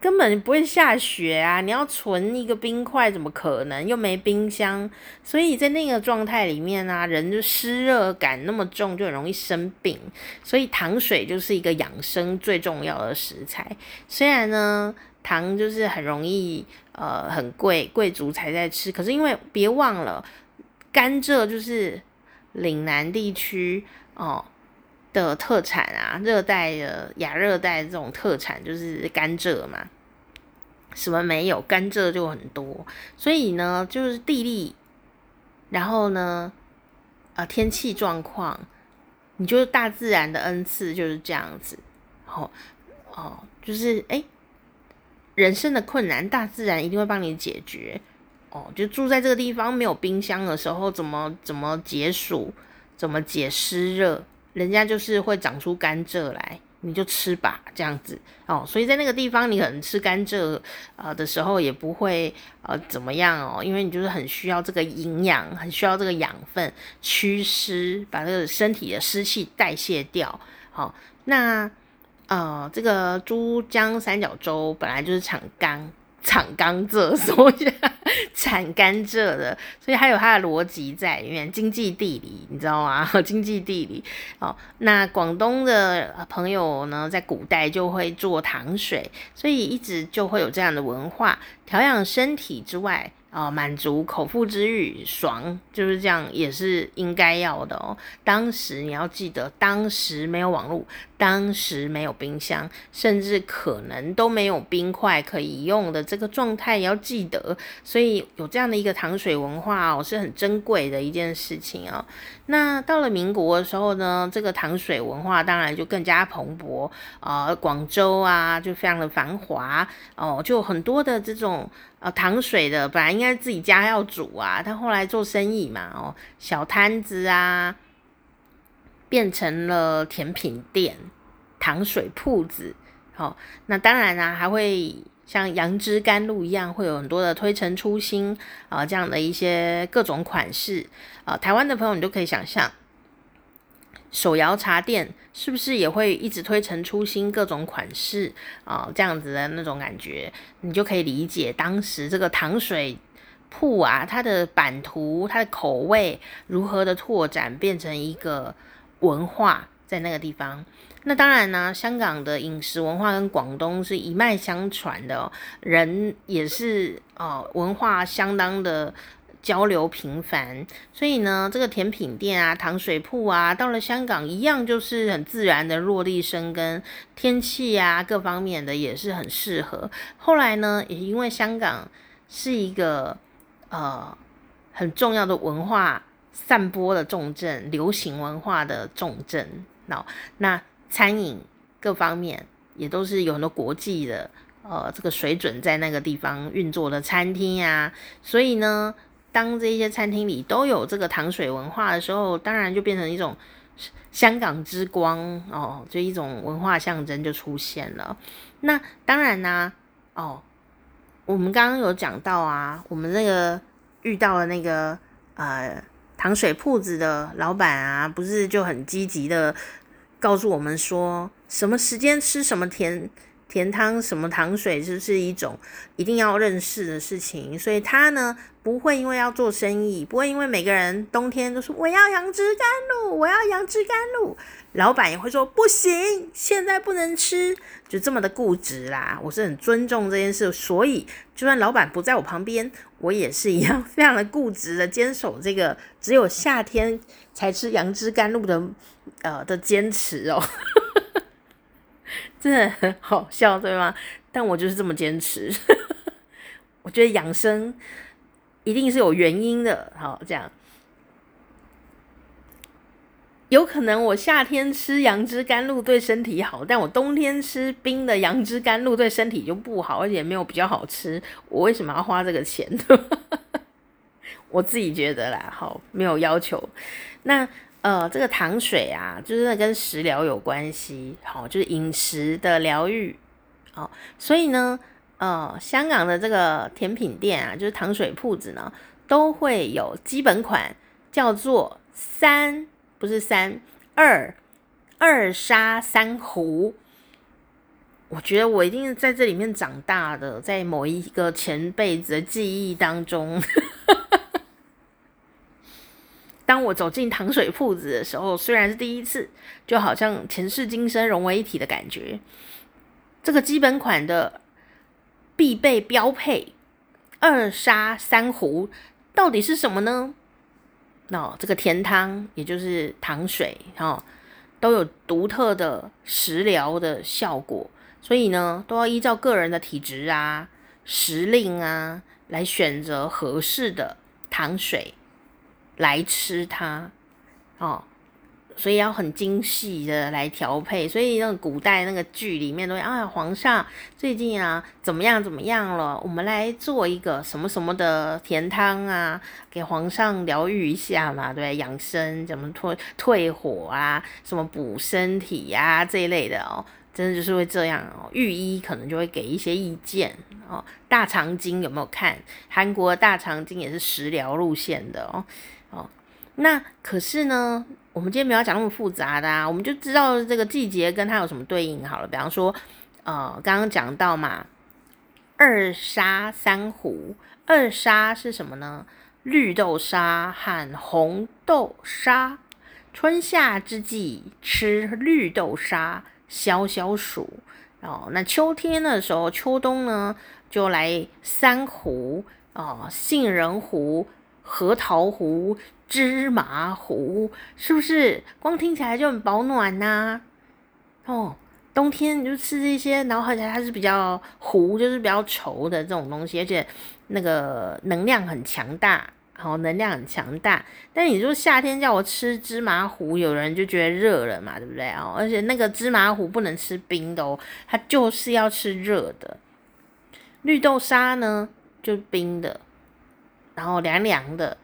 根本不会下雪啊！你要存一个冰块，怎么可能？又没冰箱，所以在那个状态里面啊，人就湿热感那么重，就很容易生病。所以糖水就是一个养生最重要的食材。虽然呢，糖就是很容易呃很贵，贵族才在吃。可是因为别忘了，甘蔗就是岭南地区哦。的特产啊，热带的亚热带这种特产就是甘蔗嘛，什么没有，甘蔗就很多，所以呢，就是地利，然后呢，呃，天气状况，你就是大自然的恩赐就是这样子，哦哦，就是哎，人生的困难，大自然一定会帮你解决，哦，就住在这个地方没有冰箱的时候，怎么怎么解暑，怎么解湿热。人家就是会长出甘蔗来，你就吃吧，这样子哦。所以在那个地方，你可能吃甘蔗呃的时候也不会呃怎么样哦，因为你就是很需要这个营养，很需要这个养分驱湿，把这个身体的湿气代谢掉。好、哦，那呃这个珠江三角洲本来就是产甘。[LAUGHS] 产甘蔗，所以产甘蔗的，所以还有它的逻辑在里面，经济地理，你知道吗？经济地理哦。那广东的朋友呢，在古代就会做糖水，所以一直就会有这样的文化，调养身体之外。哦，满足口腹之欲，爽就是这样，也是应该要的哦。当时你要记得，当时没有网络，当时没有冰箱，甚至可能都没有冰块可以用的这个状态，要记得。所以有这样的一个糖水文化哦，是很珍贵的一件事情哦。那到了民国的时候呢，这个糖水文化当然就更加蓬勃啊，广州啊就非常的繁华哦，就很多的这种。呃，糖水的本来应该自己家要煮啊，他后来做生意嘛，哦，小摊子啊，变成了甜品店、糖水铺子，哦，那当然啊，还会像杨枝甘露一样，会有很多的推陈出新啊、这样的一些各种款式啊、台湾的朋友你都可以想象。手摇茶店是不是也会一直推陈出新各种款式啊、这样子的那种感觉，你就可以理解当时这个糖水铺啊，它的版图、它的口味如何的拓展，变成一个文化在那个地方。那当然呢，香港的饮食文化跟广东是一脉相传的，人也是哦，文化相当的交流频繁，所以呢，这个甜品店啊、糖水铺啊，到了香港一样就是很自然的落地生根，天气啊各方面的也是很适合。后来呢，也因为香港是一个呃很重要的文化散播的重镇，流行文化的重镇，那那。餐饮各方面也都是有很多国际的，呃，这个水准在那个地方运作的餐厅呀，所以呢，当这些餐厅里都有这个糖水文化的时候，当然就变成一种香港之光哦，就一种文化象征就出现了。那当然呢，哦，我们刚刚有讲到啊，我们那个遇到了那个呃糖水铺子的老板啊，不是就很积极的。告诉我们说，什么时间吃什么甜甜汤，什么糖水，就是一种一定要认识的事情。所以他呢，不会因为要做生意，不会因为每个人冬天都说我要杨枝甘露，我要杨枝甘露，老板也会说不行，现在不能吃，就这么的固执啦。我是很尊重这件事，所以就算老板不在我旁边，我也是一样非常的固执的坚守这个只有夏天才吃杨枝甘露的。呃的坚持哦，[LAUGHS] 真的很好笑，对吗？但我就是这么坚持。[LAUGHS] 我觉得养生一定是有原因的，好，这样有可能我夏天吃杨枝甘露对身体好，但我冬天吃冰的杨枝甘露对身体就不好，而且没有比较好吃。我为什么要花这个钱？[LAUGHS] 我自己觉得啦，好，没有要求。那。呃，这个糖水啊，就是跟食疗有关系，好，就是饮食的疗愈，好，所以呢，呃，香港的这个甜品店啊，就是糖水铺子呢，都会有基本款，叫做三，不是三，二，二沙三壶。我觉得我一定是在这里面长大的，在某一个前辈子的记忆当中。[LAUGHS] 当我走进糖水铺子的时候，虽然是第一次，就好像前世今生融为一体的感觉。这个基本款的必备标配二砂三壶到底是什么呢？那、哦、这个甜汤，也就是糖水，哈、哦，都有独特的食疗的效果，所以呢，都要依照个人的体质啊、时令啊，来选择合适的糖水。来吃它，哦，所以要很精细的来调配。所以那个古代那个剧里面都会啊，皇上最近啊怎么样怎么样了？我们来做一个什么什么的甜汤啊，给皇上疗愈一下嘛，对，养生怎么退退火啊，什么补身体呀、这一类的哦，真的就是会这样哦。御医可能就会给一些意见哦。大肠经有没有看？韩国大肠经也是食疗路线的哦。那可是呢，我们今天没有讲那么复杂的啊，我们就知道这个季节跟它有什么对应好了。比方说，呃，刚刚讲到嘛，二沙三壶，二沙是什么呢？绿豆沙和红豆沙，春夏之际吃绿豆沙消消暑。哦，那秋天的时候，秋冬呢就来三壶哦，杏仁壶。核桃壶、芝麻糊，是不是光听起来就很保暖呐、哦，冬天你就吃这些，然后而且它是比较糊，就是比较稠的这种东西，而且那个能量很强大，好、哦，能量很强大。但你说夏天叫我吃芝麻糊，有人就觉得热了嘛，对不对哦？而且那个芝麻糊不能吃冰的哦，它就是要吃热的。绿豆沙呢，就冰的。然后凉凉的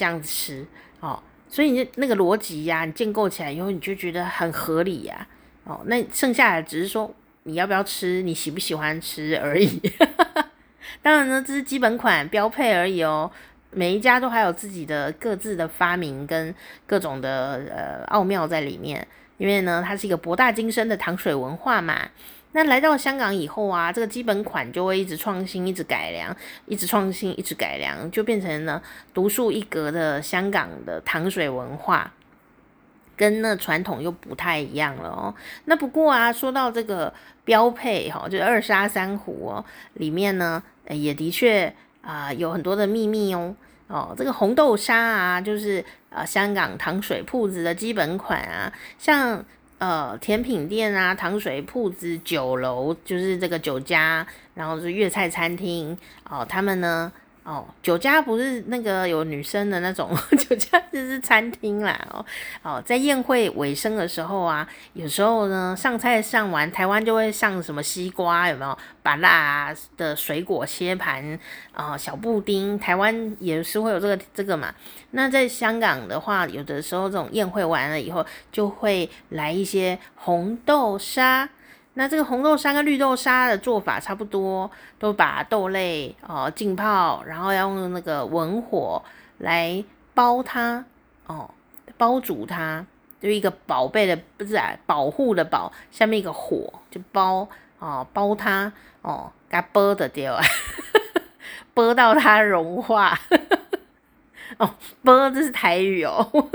这样子吃哦，所以你那个逻辑呀，你建构起来以后，你就觉得很合理呀。哦，那剩下的只是说你要不要吃，你喜不喜欢吃而已。[LAUGHS] 当然呢，这是基本款标配而已哦。每一家都还有自己的各自的发明跟各种的呃奥妙在里面，因为呢，它是一个博大精深的糖水文化嘛。那来到香港以后啊，这个基本款就会一直创新，一直改良，一直创新，一直改良，就变成了独树一格的香港的糖水文化，跟那传统又不太一样了哦。那不过啊，说到这个标配哈，就二沙珊瑚哦，里面呢也的确啊有很多的秘密哦。哦，这个红豆沙啊，就是呃香港糖水铺子的基本款啊，像。呃，甜品店啊，糖水铺子、酒楼，就是这个酒家，然后是粤菜餐厅哦。他们呢，哦，酒家不是那个有女生的那种 [LAUGHS] 酒家，就是餐厅啦。哦，哦，在宴会尾声的时候啊，有时候呢，上菜上完，台湾就会上什么西瓜，有没有？把辣的水果切盘啊、小布丁，台湾也是会有这个这个嘛。那在香港的话，有的时候这种宴会完了以后，就会来一些红豆沙。那这个红豆沙跟绿豆沙的做法差不多，都把豆类哦浸泡，然后要用那个文火来煲它哦，煲煮它，就一个宝贝的不是啊，保护的保，下面一个火就煲。哦，煲它哦，给它煲的掉啊，[LAUGHS] 煲到它融化。哦，[LAUGHS] 煲这是台语哦，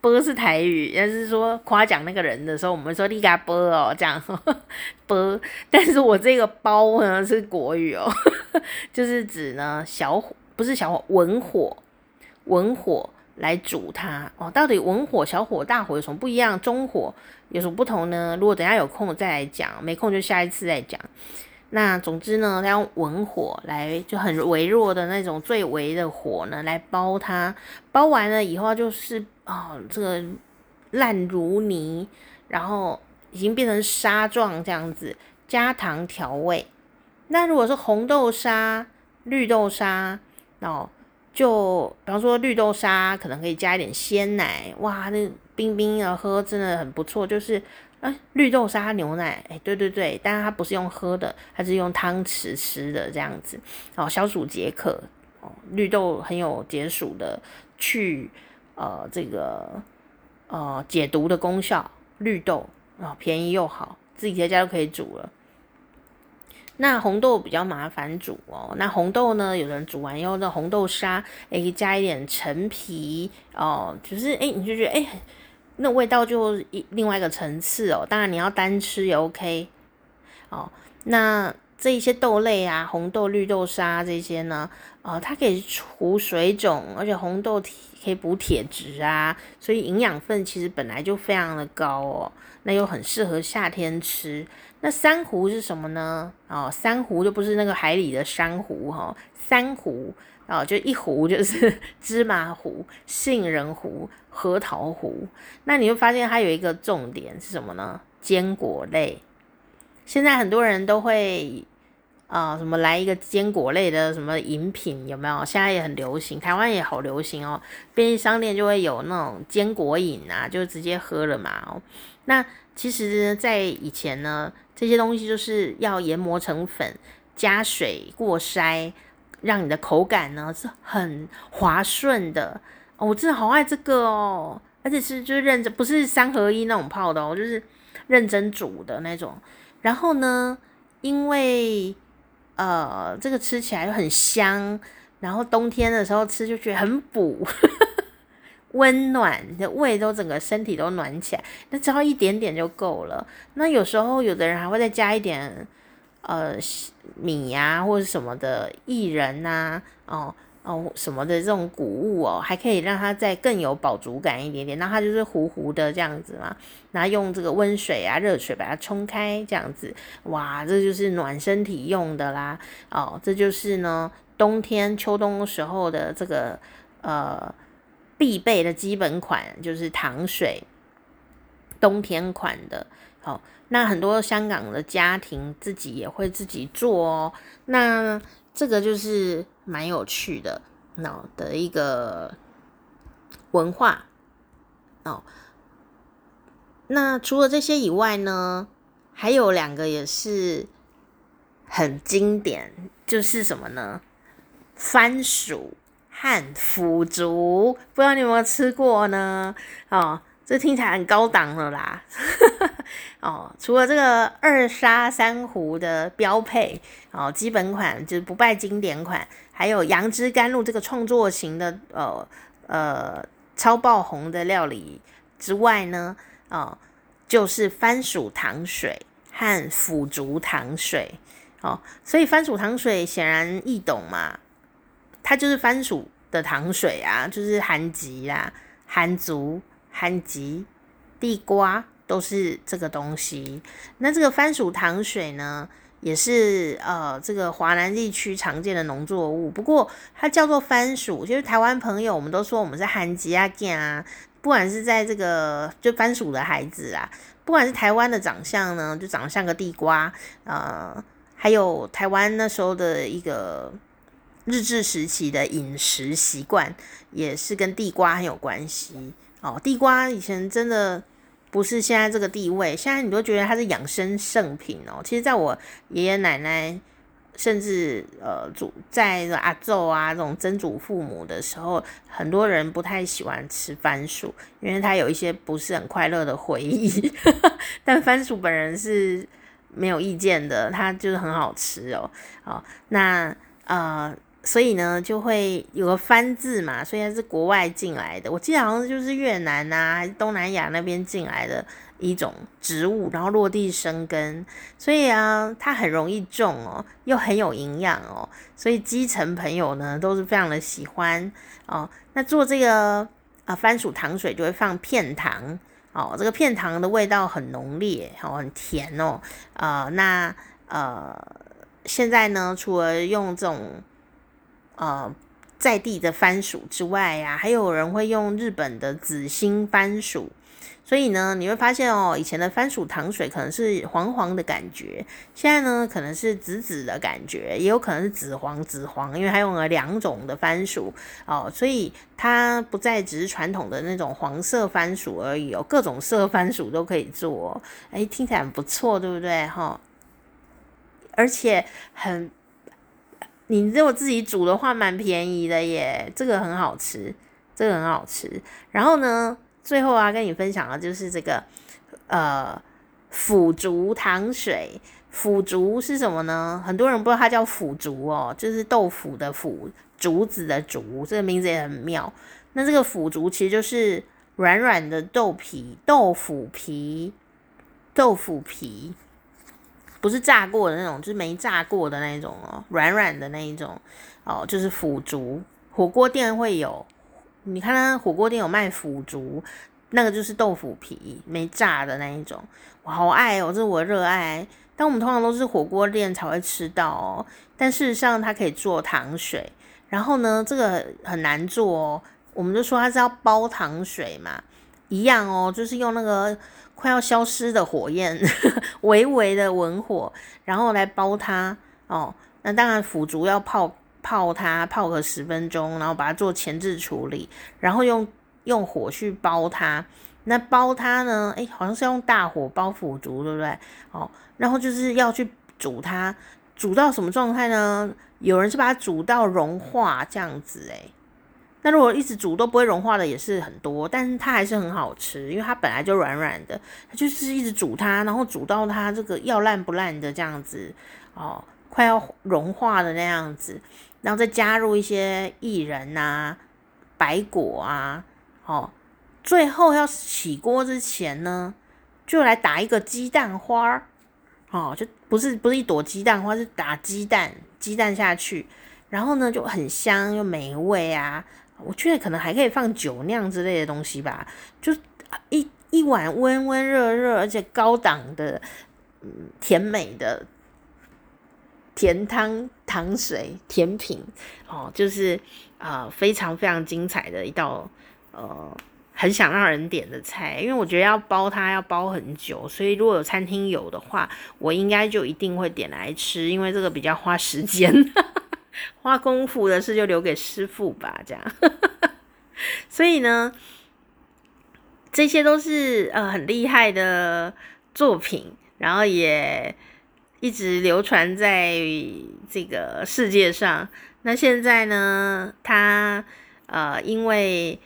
煲是台语，要是说夸奖那个人的时候，我们说你给它煲哦，这样煲。但是我这个包呢是国语哦，就是指呢小火，不是小火，文火，文火来煮它哦。到底文火、小火、大火有什么不一样？中火？有什么不同呢？如果等下有空再来讲，没空就下一次再讲。那总之呢，它用文火来，就很微弱的那种最微的火呢来煲它，煲完了以后就是哦，这个烂如泥，然后已经变成沙状这样子，加糖调味。那如果是红豆沙、绿豆沙哦，就比方说绿豆沙可能可以加一点鲜奶，哇，那。冰冰的喝真的很不错，就是哎，绿豆沙牛奶，哎，对对对，但是它不是用喝的，它是用汤匙吃的这样子哦，消暑解渴哦，绿豆很有解暑的去呃这个呃解毒的功效，绿豆啊、哦、便宜又好，自己在家就可以煮了。那红豆比较麻烦煮哦，那红豆呢，有人煮完以后，那红豆沙哎加一点陈皮哦，就是哎你就觉得哎。那味道就一另外一个层次哦，当然你要单吃也 OK 哦。那这一些豆类啊，红豆、绿豆沙这些呢，呃，它可以除水肿，而且红豆可以补铁质啊，所以营养分其实本来就非常的高哦。那又很适合夏天吃。那珊瑚是什么呢？哦，珊瑚就不是那个海里的珊瑚哈、哦，珊瑚。哦，就一壶就是 [LAUGHS] 芝麻糊、杏仁糊、核桃糊。那你会发现它有一个重点是什么呢？坚果类。现在很多人都会啊、呃，什么来一个坚果类的什么饮品，有没有？现在也很流行，台湾也好流行哦。便利商店就会有那种坚果饮啊，就直接喝了嘛。哦，那其实，在以前呢，这些东西就是要研磨成粉，加水过筛。让你的口感呢是很滑顺的我真的好爱这个哦，而且是就是认真，不是三合一那种泡的哦，就是认真煮的那种。然后呢，因为呃这个吃起来又很香，然后冬天的时候吃就觉得很补，[LAUGHS] 温暖，你的胃都整个身体都暖起来。那只要一点点就够了。那有时候有的人还会再加一点。呃，米呀、或者什么的薏仁呐，哦哦什么的这种谷物哦，还可以让它再更有饱足感一点点。那它就是糊糊的这样子嘛，然后用这个温水啊、热水把它冲开，这样子，哇，这就是暖身体用的啦。哦，这就是呢，冬天秋冬时候的这个呃必备的基本款，就是糖水，冬天款的。好，那很多香港的家庭自己也会自己做哦。那这个就是蛮有趣的，哦的一个文化哦。那除了这些以外呢，还有两个也是很经典，就是什么呢？番薯和腐竹，不知道你有没有吃过呢？哦，这听起来很高档了啦。[LAUGHS] 哦，除了这个二砂珊瑚的标配哦，基本款就是不败经典款，还有杨枝甘露这个创作型的呃呃超爆红的料理之外呢，哦，就是番薯糖水和腐竹糖水哦，所以番薯糖水显然易懂嘛，它就是番薯的糖水啊，就是番薯啦、番竹、番薯。地瓜都是这个东西，那这个番薯糖水呢，也是呃这个华南地区常见的农作物。不过它叫做番薯，就是台湾朋友我们都说我们是番薯啊囝啊，不管是在这个就番薯的孩子啊，不管是台湾的长相呢，就长得像个地瓜，呃，还有台湾那时候的一个日治时期的饮食习惯，也是跟地瓜很有关系。哦，地瓜以前真的不是现在这个地位，现在你都觉得它是养生圣品哦。其实，在我爷爷奶奶，甚至呃祖在阿昼啊这种曾祖父母的时候，很多人不太喜欢吃番薯，因为它有一些不是很快乐的回忆。[LAUGHS] 但番薯本人是没有意见的，它就是很好吃哦。哦，那呃。所以呢，就会有个番字嘛，所以它是国外进来的。我记得好像就是越南啊，东南亚那边进来的一种植物，然后落地生根，所以啊，它很容易种哦，又很有营养哦，所以基层朋友呢都是非常的喜欢哦。那做这个啊番薯糖水就会放片糖哦，这个片糖的味道很浓烈哦，很甜哦。呃，那呃，现在呢，除了用这种呃，在地的番薯之外呀、啊，还有人会用日本的紫心番薯，所以呢，你会发现哦，以前的番薯糖水可能是黄黄的感觉，现在呢可能是紫紫的感觉，也有可能是紫黄紫黄，因为它用了两种的番薯。哦，所以它不再只是传统的那种黄色番薯而已哦，各种色番薯都可以做，哎，听起来很不错，对不对？哈、而且很。你如果自己煮的话，蛮便宜的耶，这个很好吃，这个很好吃。然后呢，最后啊，跟你分享的就是这个呃腐竹糖水。腐竹是什么呢？很多人不知道它叫腐竹哦，就是豆腐的腐，竹子的竹，这个名字也很妙。那这个腐竹其实就是软软的豆皮，豆腐皮，豆腐皮。不是炸过的那种，就是没炸过的那一种哦，软软的那一种哦，就是腐竹。火锅店会有，你看它火锅店有卖腐竹，那个就是豆腐皮没炸的那一种，我好爱哦，这是我热爱。但我们通常都是火锅店才会吃到哦，但事实上它可以做糖水，然后呢，这个很难做哦，我们就说它是要包糖水嘛，一样哦，就是用那个。快要消失的火焰，[LAUGHS] 微微的文火，然后来包它哦。那当然，腐竹要泡泡它，泡个十分钟，然后把它做前置处理，然后用用火去包它。那包它呢？诶，好像是用大火包腐竹，对不对？哦，然后就是要去煮它，煮到什么状态呢？有人是把它煮到融化这样子，诶。那如果一直煮都不会融化的也是很多，但是它还是很好吃，因为它本来就软软的，它就是一直煮它，然后煮到它这个要烂不烂的这样子哦，快要融化的那样子，然后再加入一些薏仁啊、白果啊，哦，最后要起锅之前呢，就来打一个鸡蛋花，哦，就不是不是一朵鸡蛋花，是打鸡蛋，鸡蛋下去，然后呢就很香又美味啊。我觉得可能还可以放酒酿之类的东西吧，就一一碗温温热热而且高档的，嗯，甜美的甜汤糖水甜品哦，就是啊、呃、非常非常精彩的一道呃很想让人点的菜，因为我觉得要包它要包很久，所以如果有餐厅有的话，我应该就一定会点来吃，因为这个比较花时间。[LAUGHS] [LAUGHS] 花功夫的事就留给师傅吧，这样。[LAUGHS] 所以呢，这些都是呃很厉害的作品，然后也一直流传在这个世界上。那现在呢，他呃因为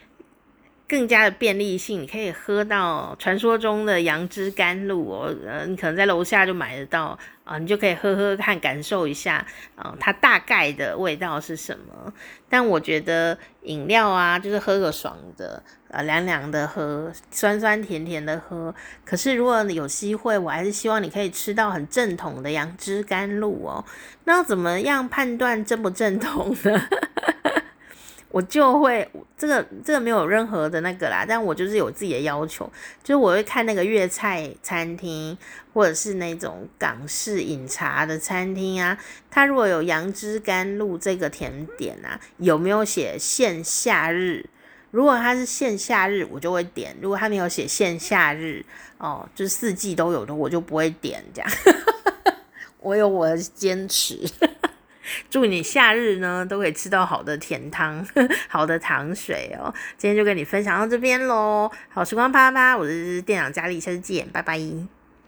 更加的便利性，你可以喝到传说中的杨枝甘露哦，呃，你可能在楼下就买得到啊，你就可以喝喝看，感受一下啊，它大概的味道是什么。但我觉得饮料啊，就是喝个爽的，呃，凉凉的喝，酸酸甜甜的喝。可是如果有机会，我还是希望你可以吃到很正统的杨枝甘露哦。那要怎么样判断正不正统呢？我就会这个这个没有任何的那个啦，但我就是有自己的要求，就是我会看那个粤菜餐厅或者是那种港式饮茶的餐厅啊，它如果有杨枝甘露这个甜点啊，有没有写限夏日？如果它是限夏日，我就会点；如果它没有写限夏日，哦，就是四季都有的，我就不会点这样。[LAUGHS] 我有我的坚持。[LAUGHS] 祝你夏日呢都可以吃到好的甜汤、[LAUGHS] 好的糖水哦！今天就跟你分享到这边喽。好时光啪啪，我是店长佳丽，下次见，拜拜。